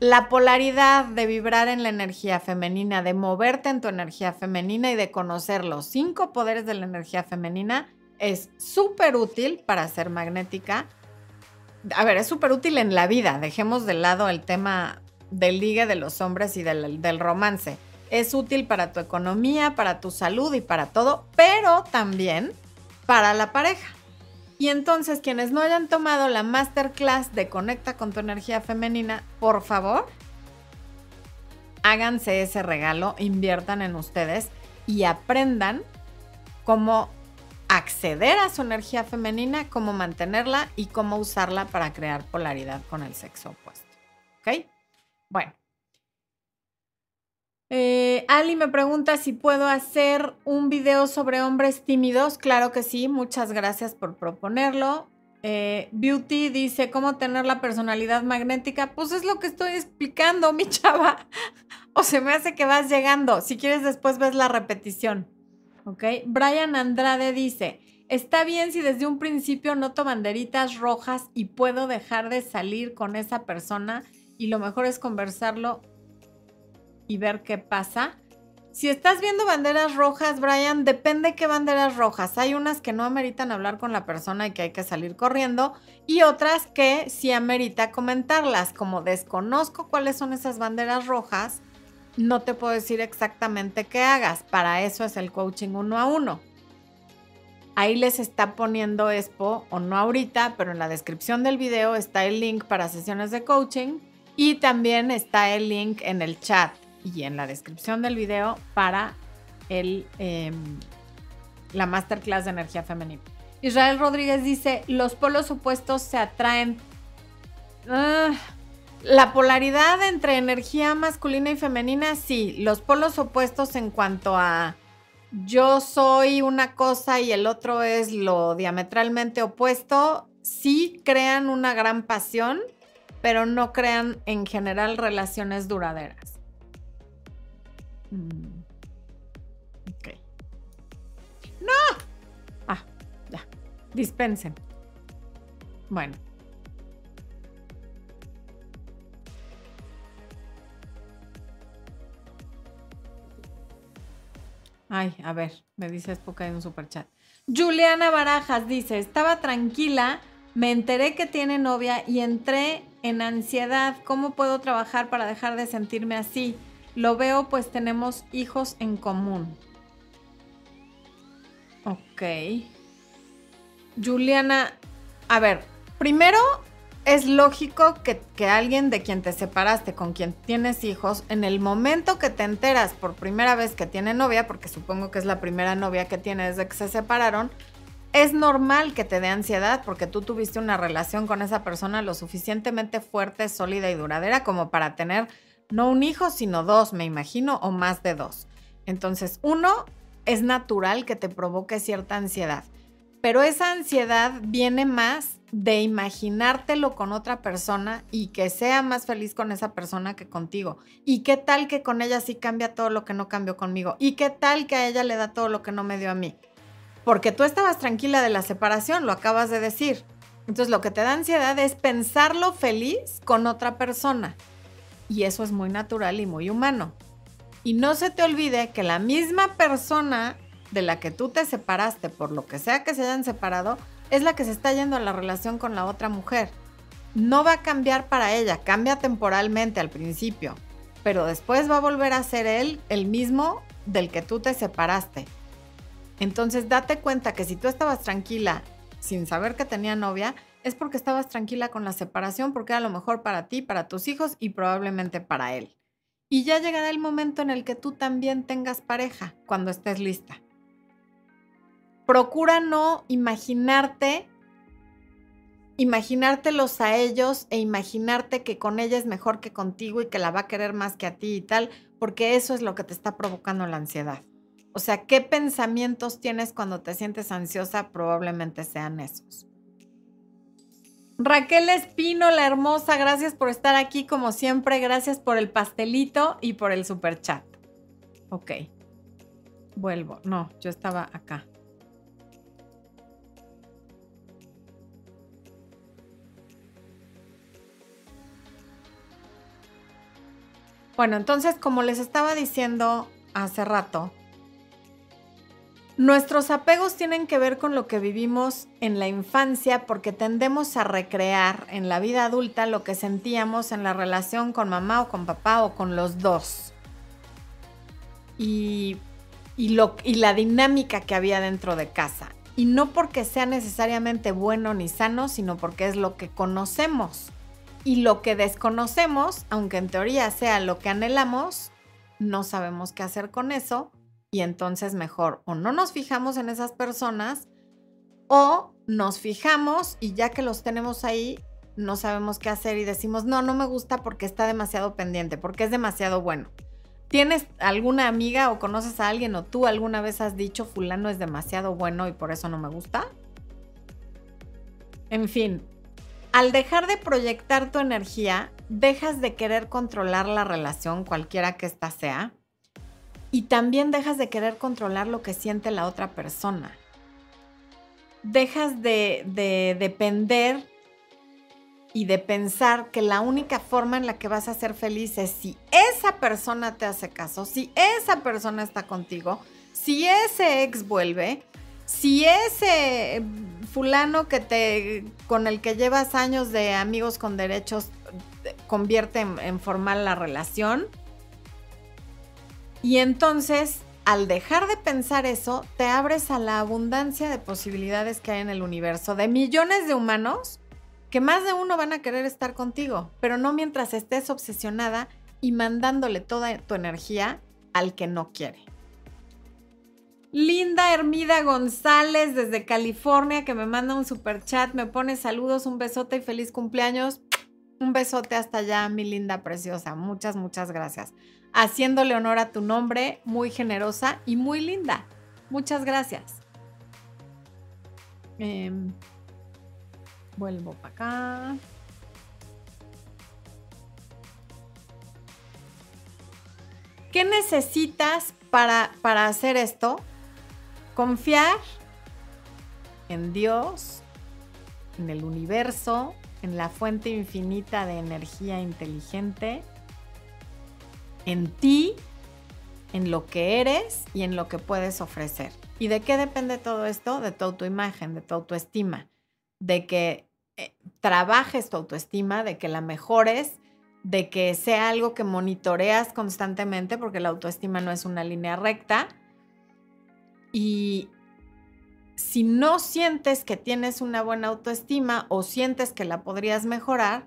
la polaridad de vibrar en la energía femenina, de moverte en tu energía femenina y de conocer los cinco poderes de la energía femenina es súper útil para ser magnética. A ver, es súper útil en la vida. Dejemos de lado el tema del ligue de los hombres y del, del romance es útil para tu economía, para tu salud y para todo, pero también para la pareja. Y entonces quienes no hayan tomado la masterclass de Conecta con tu energía femenina, por favor, háganse ese regalo, inviertan en ustedes y aprendan cómo acceder a su energía femenina, cómo mantenerla y cómo usarla para crear polaridad con el sexo opuesto. ¿Ok? Bueno, eh, Ali me pregunta si puedo hacer un video sobre hombres tímidos. Claro que sí, muchas gracias por proponerlo. Eh, Beauty dice, ¿cómo tener la personalidad magnética? Pues es lo que estoy explicando, *laughs* mi chava. o se me hace que vas llegando. Si quieres, después ves la repetición. ¿Ok? Brian Andrade dice, está bien si desde un principio noto banderitas rojas y puedo dejar de salir con esa persona y lo mejor es conversarlo y ver qué pasa. Si estás viendo banderas rojas, Brian, depende qué banderas rojas. Hay unas que no ameritan hablar con la persona y que hay que salir corriendo y otras que sí amerita comentarlas. Como desconozco cuáles son esas banderas rojas, no te puedo decir exactamente qué hagas. Para eso es el coaching uno a uno. Ahí les está poniendo Expo, o no ahorita, pero en la descripción del video está el link para sesiones de coaching y también está el link en el chat y en la descripción del video para el, em, la masterclass de energía femenina. Israel Rodríguez dice, los polos opuestos se atraen. Ah, la polaridad entre energía masculina y femenina, sí. Los polos opuestos en cuanto a yo soy una cosa y el otro es lo diametralmente opuesto, sí crean una gran pasión, pero no crean en general relaciones duraderas. Mm. Ok. ¡No! Ah, ya. Dispensen. Bueno. Ay, a ver, me dice Spoca en un superchat. Juliana Barajas dice, estaba tranquila, me enteré que tiene novia y entré en ansiedad. ¿Cómo puedo trabajar para dejar de sentirme así? Lo veo, pues tenemos hijos en común. Ok. Juliana, a ver, primero es lógico que, que, alguien de quien te separaste, con quien tienes hijos, en el momento que te enteras por primera vez que tiene novia, porque supongo que es la primera novia que tiene desde que se separaron, es normal que te dé ansiedad porque tú tuviste una relación con esa persona lo suficientemente fuerte, sólida y duradera como para tener no un hijo, sino dos, me imagino, o más de dos. Entonces, uno, es natural que te provoque cierta ansiedad, pero esa ansiedad viene más de imaginártelo con otra persona y que sea más feliz con esa persona que contigo. ¿Y qué tal que con ella sí cambia todo lo que no cambió conmigo? ¿Y qué tal que a ella le da todo lo que no me dio a mí? Porque tú estabas tranquila de la separación, lo acabas de decir. Entonces lo que te da ansiedad es pensarlo feliz con otra persona. Y eso es muy natural y muy humano. Y no se te olvide que la misma persona de la que tú te separaste, por lo que sea que se hayan separado, es la que se está yendo a la relación con la otra mujer. No va a cambiar para ella, cambia temporalmente al principio, pero después va a volver a ser él el mismo del que tú te separaste. Entonces date cuenta que si tú estabas tranquila sin saber que tenía novia, es porque estabas tranquila con la separación, porque era lo mejor para ti, para tus hijos y probablemente para él. Y ya llegará el momento en el que tú también tengas pareja, cuando estés lista. Procura no imaginarte, imaginártelos a ellos e imaginarte que con ella es mejor que contigo y que la va a querer más que a ti y tal, porque eso es lo que te está provocando la ansiedad. O sea, ¿qué pensamientos tienes cuando te sientes ansiosa? Probablemente sean esos. Raquel Espino, la hermosa, gracias por estar aquí como siempre, gracias por el pastelito y por el super chat. Ok, vuelvo. No, yo estaba acá. Bueno, entonces, como les estaba diciendo hace rato, nuestros apegos tienen que ver con lo que vivimos en la infancia porque tendemos a recrear en la vida adulta lo que sentíamos en la relación con mamá o con papá o con los dos. Y, lo, y la dinámica que había dentro de casa. Y no porque sea necesariamente bueno ni sano, sino porque es lo que conocemos. Y lo que desconocemos, aunque en teoría sea lo que anhelamos, no sabemos qué hacer con eso y entonces mejor o no nos fijamos en esas personas o nos fijamos y ya que los tenemos ahí, no sabemos qué hacer y decimos, no, no me gusta porque está demasiado pendiente, porque es demasiado bueno. ¿Tienes alguna amiga o conoces a alguien o tú alguna vez has dicho fulano es demasiado bueno y por eso no me gusta? En fin, al dejar de proyectar tu energía, dejas de querer controlar la relación, cualquiera que ésta sea, y también dejas de querer controlar lo que siente la otra persona. Dejas de, de depender y de pensar que la única forma en la que vas a ser feliz es si esa persona te hace caso, si esa persona está contigo, si ese ex vuelve, si ese fulano que te con el que llevas años de amigos con derechos convierte en, formal la relación. Y entonces, al dejar de pensar eso, te abres a la abundancia de posibilidades que hay en el universo, de millones de humanos que más de uno van a querer estar contigo, pero no mientras estés obsesionada y mandándole toda tu energía al que no quiere. Linda Hermida González desde California que me manda un super chat, me pone saludos, un besote y feliz cumpleaños. Un besote hasta allá, mi linda preciosa. Muchas, muchas gracias. Haciéndole honor a tu nombre, muy generosa y muy linda. Muchas gracias. Em, vuelvo para acá. ¿Qué necesitas para, para hacer esto? Confiar en Dios, en el universo, en la fuente infinita de energía inteligente, en ti, en lo que eres y en lo que puedes ofrecer. ¿Y de qué depende todo esto? De tu autoimagen, de tu autoestima, de que eh, trabajes tu autoestima, de que la mejores, de que sea algo que monitoreas constantemente, porque la autoestima no es una línea recta, y si no sientes que tienes una buena autoestima o sientes que la podrías mejorar,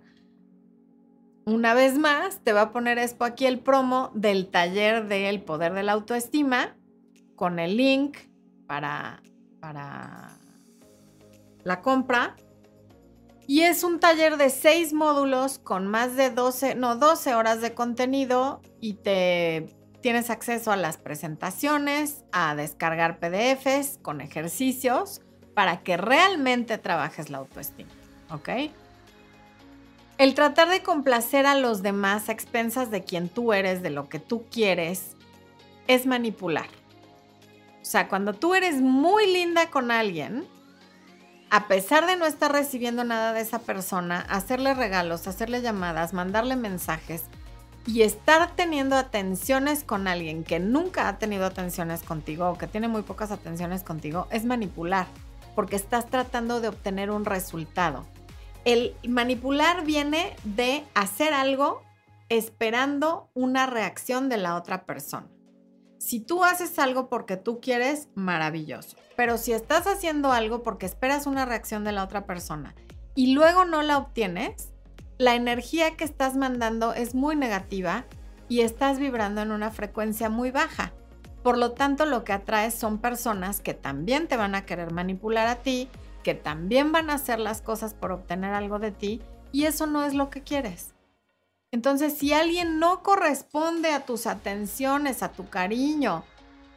una vez más te va a poner esto aquí el promo del taller del poder de la autoestima con el link para, para la compra. Y es un taller de seis módulos con más de 12, no, 12 horas de contenido y te tienes acceso a las presentaciones, a descargar PDFs con ejercicios para que realmente trabajes la autoestima, ¿ok? El tratar de complacer a los demás a expensas de quien tú eres, de lo que tú quieres, es manipular. O sea, cuando tú eres muy linda con alguien, a pesar de no estar recibiendo nada de esa persona, hacerle regalos, hacerle llamadas, mandarle mensajes, y estar teniendo atenciones con alguien que nunca ha tenido atenciones contigo o que tiene muy pocas atenciones contigo es manipular, porque estás tratando de obtener un resultado. El manipular viene de hacer algo esperando una reacción de la otra persona. Si tú haces algo porque tú quieres, maravilloso. Pero si estás haciendo algo porque esperas una reacción de la otra persona y luego no la obtienes, la energía que estás mandando es muy negativa y estás vibrando en una frecuencia muy baja. Por lo tanto, lo que atraes son personas que también te van a querer manipular a ti, que también van a hacer las cosas por obtener algo de ti y eso no es lo que quieres. Entonces, si alguien no corresponde a tus atenciones, a tu cariño,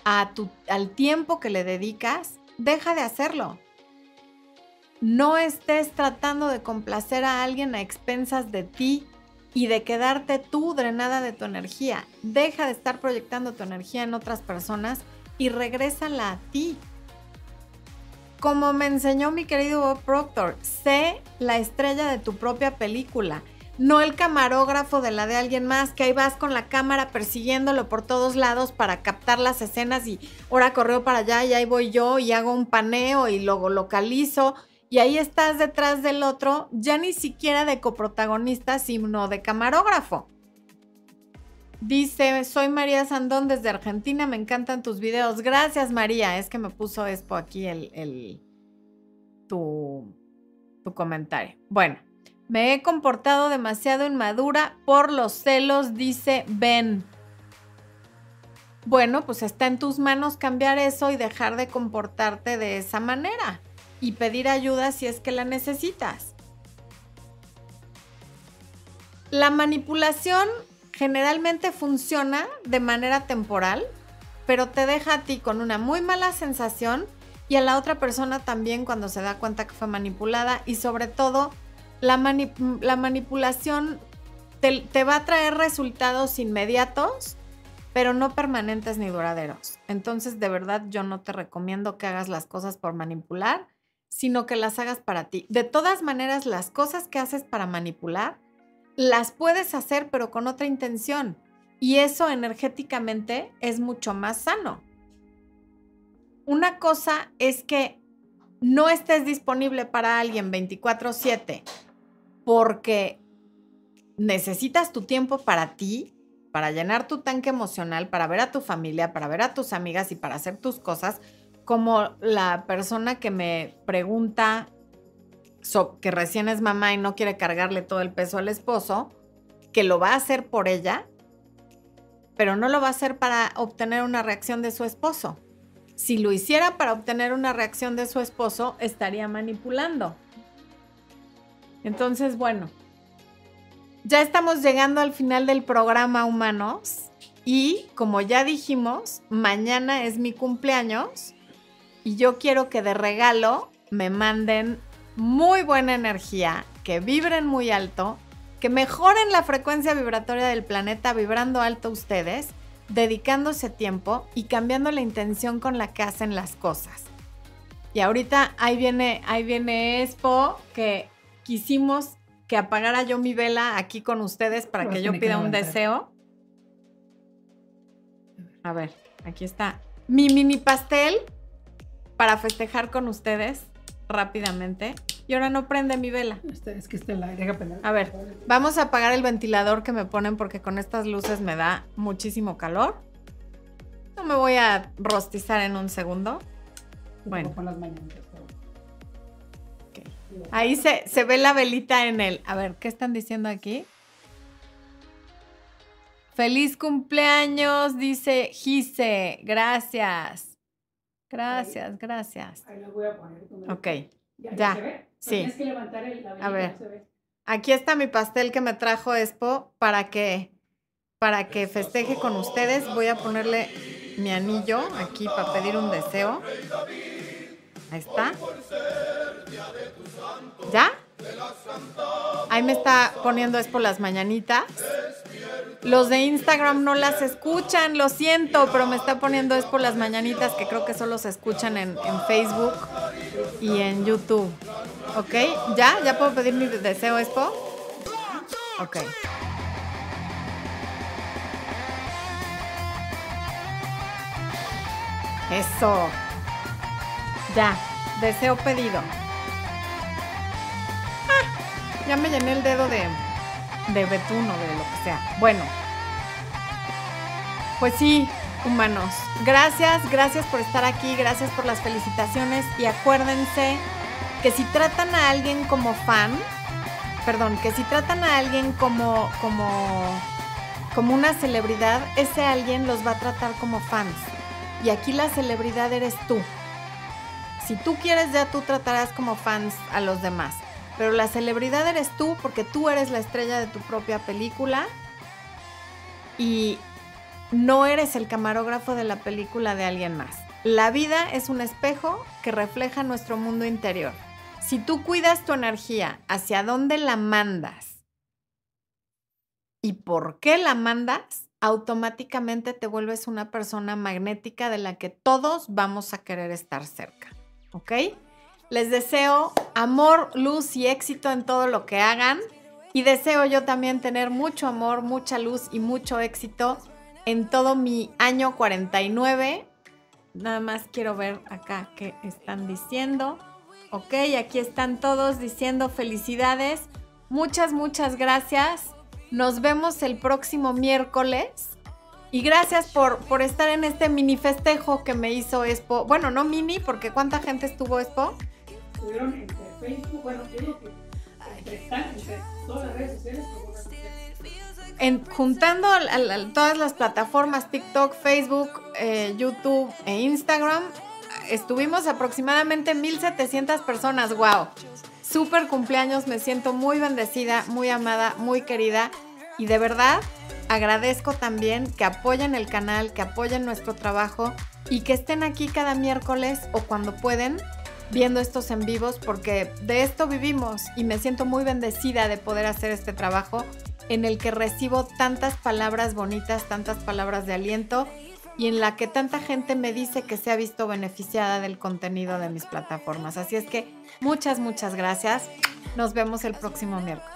a tu, al tiempo que le dedicas, deja de hacerlo. No estés tratando de complacer a alguien a expensas de ti y de quedarte tú drenada de tu energía. Deja de estar proyectando tu energía en otras personas y regrésala a ti. Como me enseñó mi querido Bob Proctor, sé la estrella de tu propia película, no el camarógrafo de la de alguien más, que ahí vas con la cámara persiguiéndolo por todos lados para captar las escenas y ahora correo para allá y ahí voy yo y hago un paneo y luego localizo y ahí estás detrás del otro, ya ni siquiera de coprotagonista, sino de camarógrafo. Dice, soy María Sandón desde Argentina, me encantan tus videos. Gracias María, es que me puso Expo aquí el, el tu, tu comentario. Bueno, me he comportado demasiado inmadura por los celos, dice Ben. Bueno, pues está en tus manos cambiar eso y dejar de comportarte de esa manera y pedir ayuda si es que la necesitas. La manipulación generalmente funciona de manera temporal, pero te deja a ti con una muy mala sensación y a la otra persona también cuando se da cuenta que fue manipulada y sobre todo la, manipulación te va a traer resultados inmediatos, pero no permanentes ni duraderos. Entonces de verdad yo no te recomiendo que hagas las cosas por manipular sino que las hagas para ti. De todas maneras, las cosas que haces para manipular, las puedes hacer pero con otra intención. Y eso energéticamente es mucho más sano. Una cosa es que no estés disponible para alguien 24/7 porque necesitas tu tiempo para ti, para llenar tu tanque emocional, para ver a tu familia, para ver a tus amigas y para hacer tus cosas como la persona que me pregunta que recién es mamá y no quiere cargarle todo el peso al esposo, que lo va a hacer por ella, pero no lo va a hacer para obtener una reacción de su esposo. Si lo hiciera para obtener una reacción de su esposo, estaría manipulando. Entonces, bueno, ya estamos llegando al final del programa, humanos. Y como ya dijimos, mañana es mi cumpleaños y yo quiero que de regalo me manden muy buena energía, que vibren muy alto, que mejoren la frecuencia vibratoria del planeta vibrando alto ustedes, dedicándose tiempo y cambiando la intención con la que hacen las cosas. Y ahorita ahí viene, ahí viene Expo, que quisimos que apagara yo mi vela aquí con ustedes para que yo pida un deseo. A ver, aquí está. Mi mini pastel para festejar con ustedes rápidamente. Y ahora no prende mi vela. Este, es que está la deja A ver, vamos a apagar el ventilador que me ponen porque con estas luces me da muchísimo calor. No me voy a rostizar en un segundo. Bueno. Ahí se, se ve la velita en el... A ver, ¿qué están diciendo aquí? Feliz cumpleaños, dice Gise. Gracias. Gracias, gracias. Ahí lo voy a poner. Ok, ya. Sí. Tienes que levantar el, la a ver. Aquí está mi pastel que me trajo Expo para que, para que festeje con ustedes. Voy a ponerle mi anillo aquí para pedir un deseo. Ahí está. ¿Ya? Ahí me está poniendo Expo las mañanitas. Los de Instagram no las escuchan, lo siento, pero me está poniendo es por las mañanitas que creo que solo se escuchan en, Facebook y en YouTube. ¿Ok? ¿Ya? ¿Ya puedo pedir mi deseo, Expo? Ok. Eso. Ya, deseo pedido. Ah, ya me llené el dedo de, de betún o de lo que sea. Bueno, pues sí, humanos. Gracias, gracias por estar aquí, gracias por las felicitaciones y acuérdense que si tratan a alguien como fan, perdón, que si tratan a alguien como como como una celebridad, ese alguien los va a tratar como fans. Y aquí la celebridad eres tú. Si tú quieres, ya tú tratarás como fans a los demás. Pero la celebridad eres tú porque tú eres la estrella de tu propia película y no eres el camarógrafo de la película de alguien más. La vida es un espejo que refleja nuestro mundo interior. Si tú cuidas tu energía, ¿hacia dónde la mandas? ¿Y por qué la mandas? Automáticamente te vuelves una persona magnética de la que todos vamos a querer estar cerca. ¿Ok? Les deseo amor, luz y éxito en todo lo que hagan. Y deseo yo también tener mucho amor, mucha luz y mucho éxito en todo mi año 49. Nada más quiero ver acá qué están diciendo. Ok, aquí están todos diciendo felicidades. Muchas, muchas gracias. Nos vemos el próximo miércoles. Y gracias por, por estar en este mini festejo que me hizo Expo. Bueno, no mini, porque ¿cuánta gente estuvo Expo? Estuvieron entre Facebook, bueno, que entre, entre todas las redes sociales, en, juntando al, al, todas las plataformas, TikTok, Facebook, eh, YouTube e Instagram, estuvimos aproximadamente 1.700 personas. ¡Wow! Súper cumpleaños, me siento muy bendecida, muy amada, muy querida y de verdad agradezco también que apoyen el canal, que apoyen nuestro trabajo y que estén aquí cada miércoles o cuando pueden viendo estos en vivos porque de esto vivimos y me siento muy bendecida de poder hacer este trabajo en el que recibo tantas palabras bonitas, tantas palabras de aliento y en la que tanta gente me dice que se ha visto beneficiada del contenido de mis plataformas. Así es que muchas, muchas gracias. Nos vemos el próximo miércoles.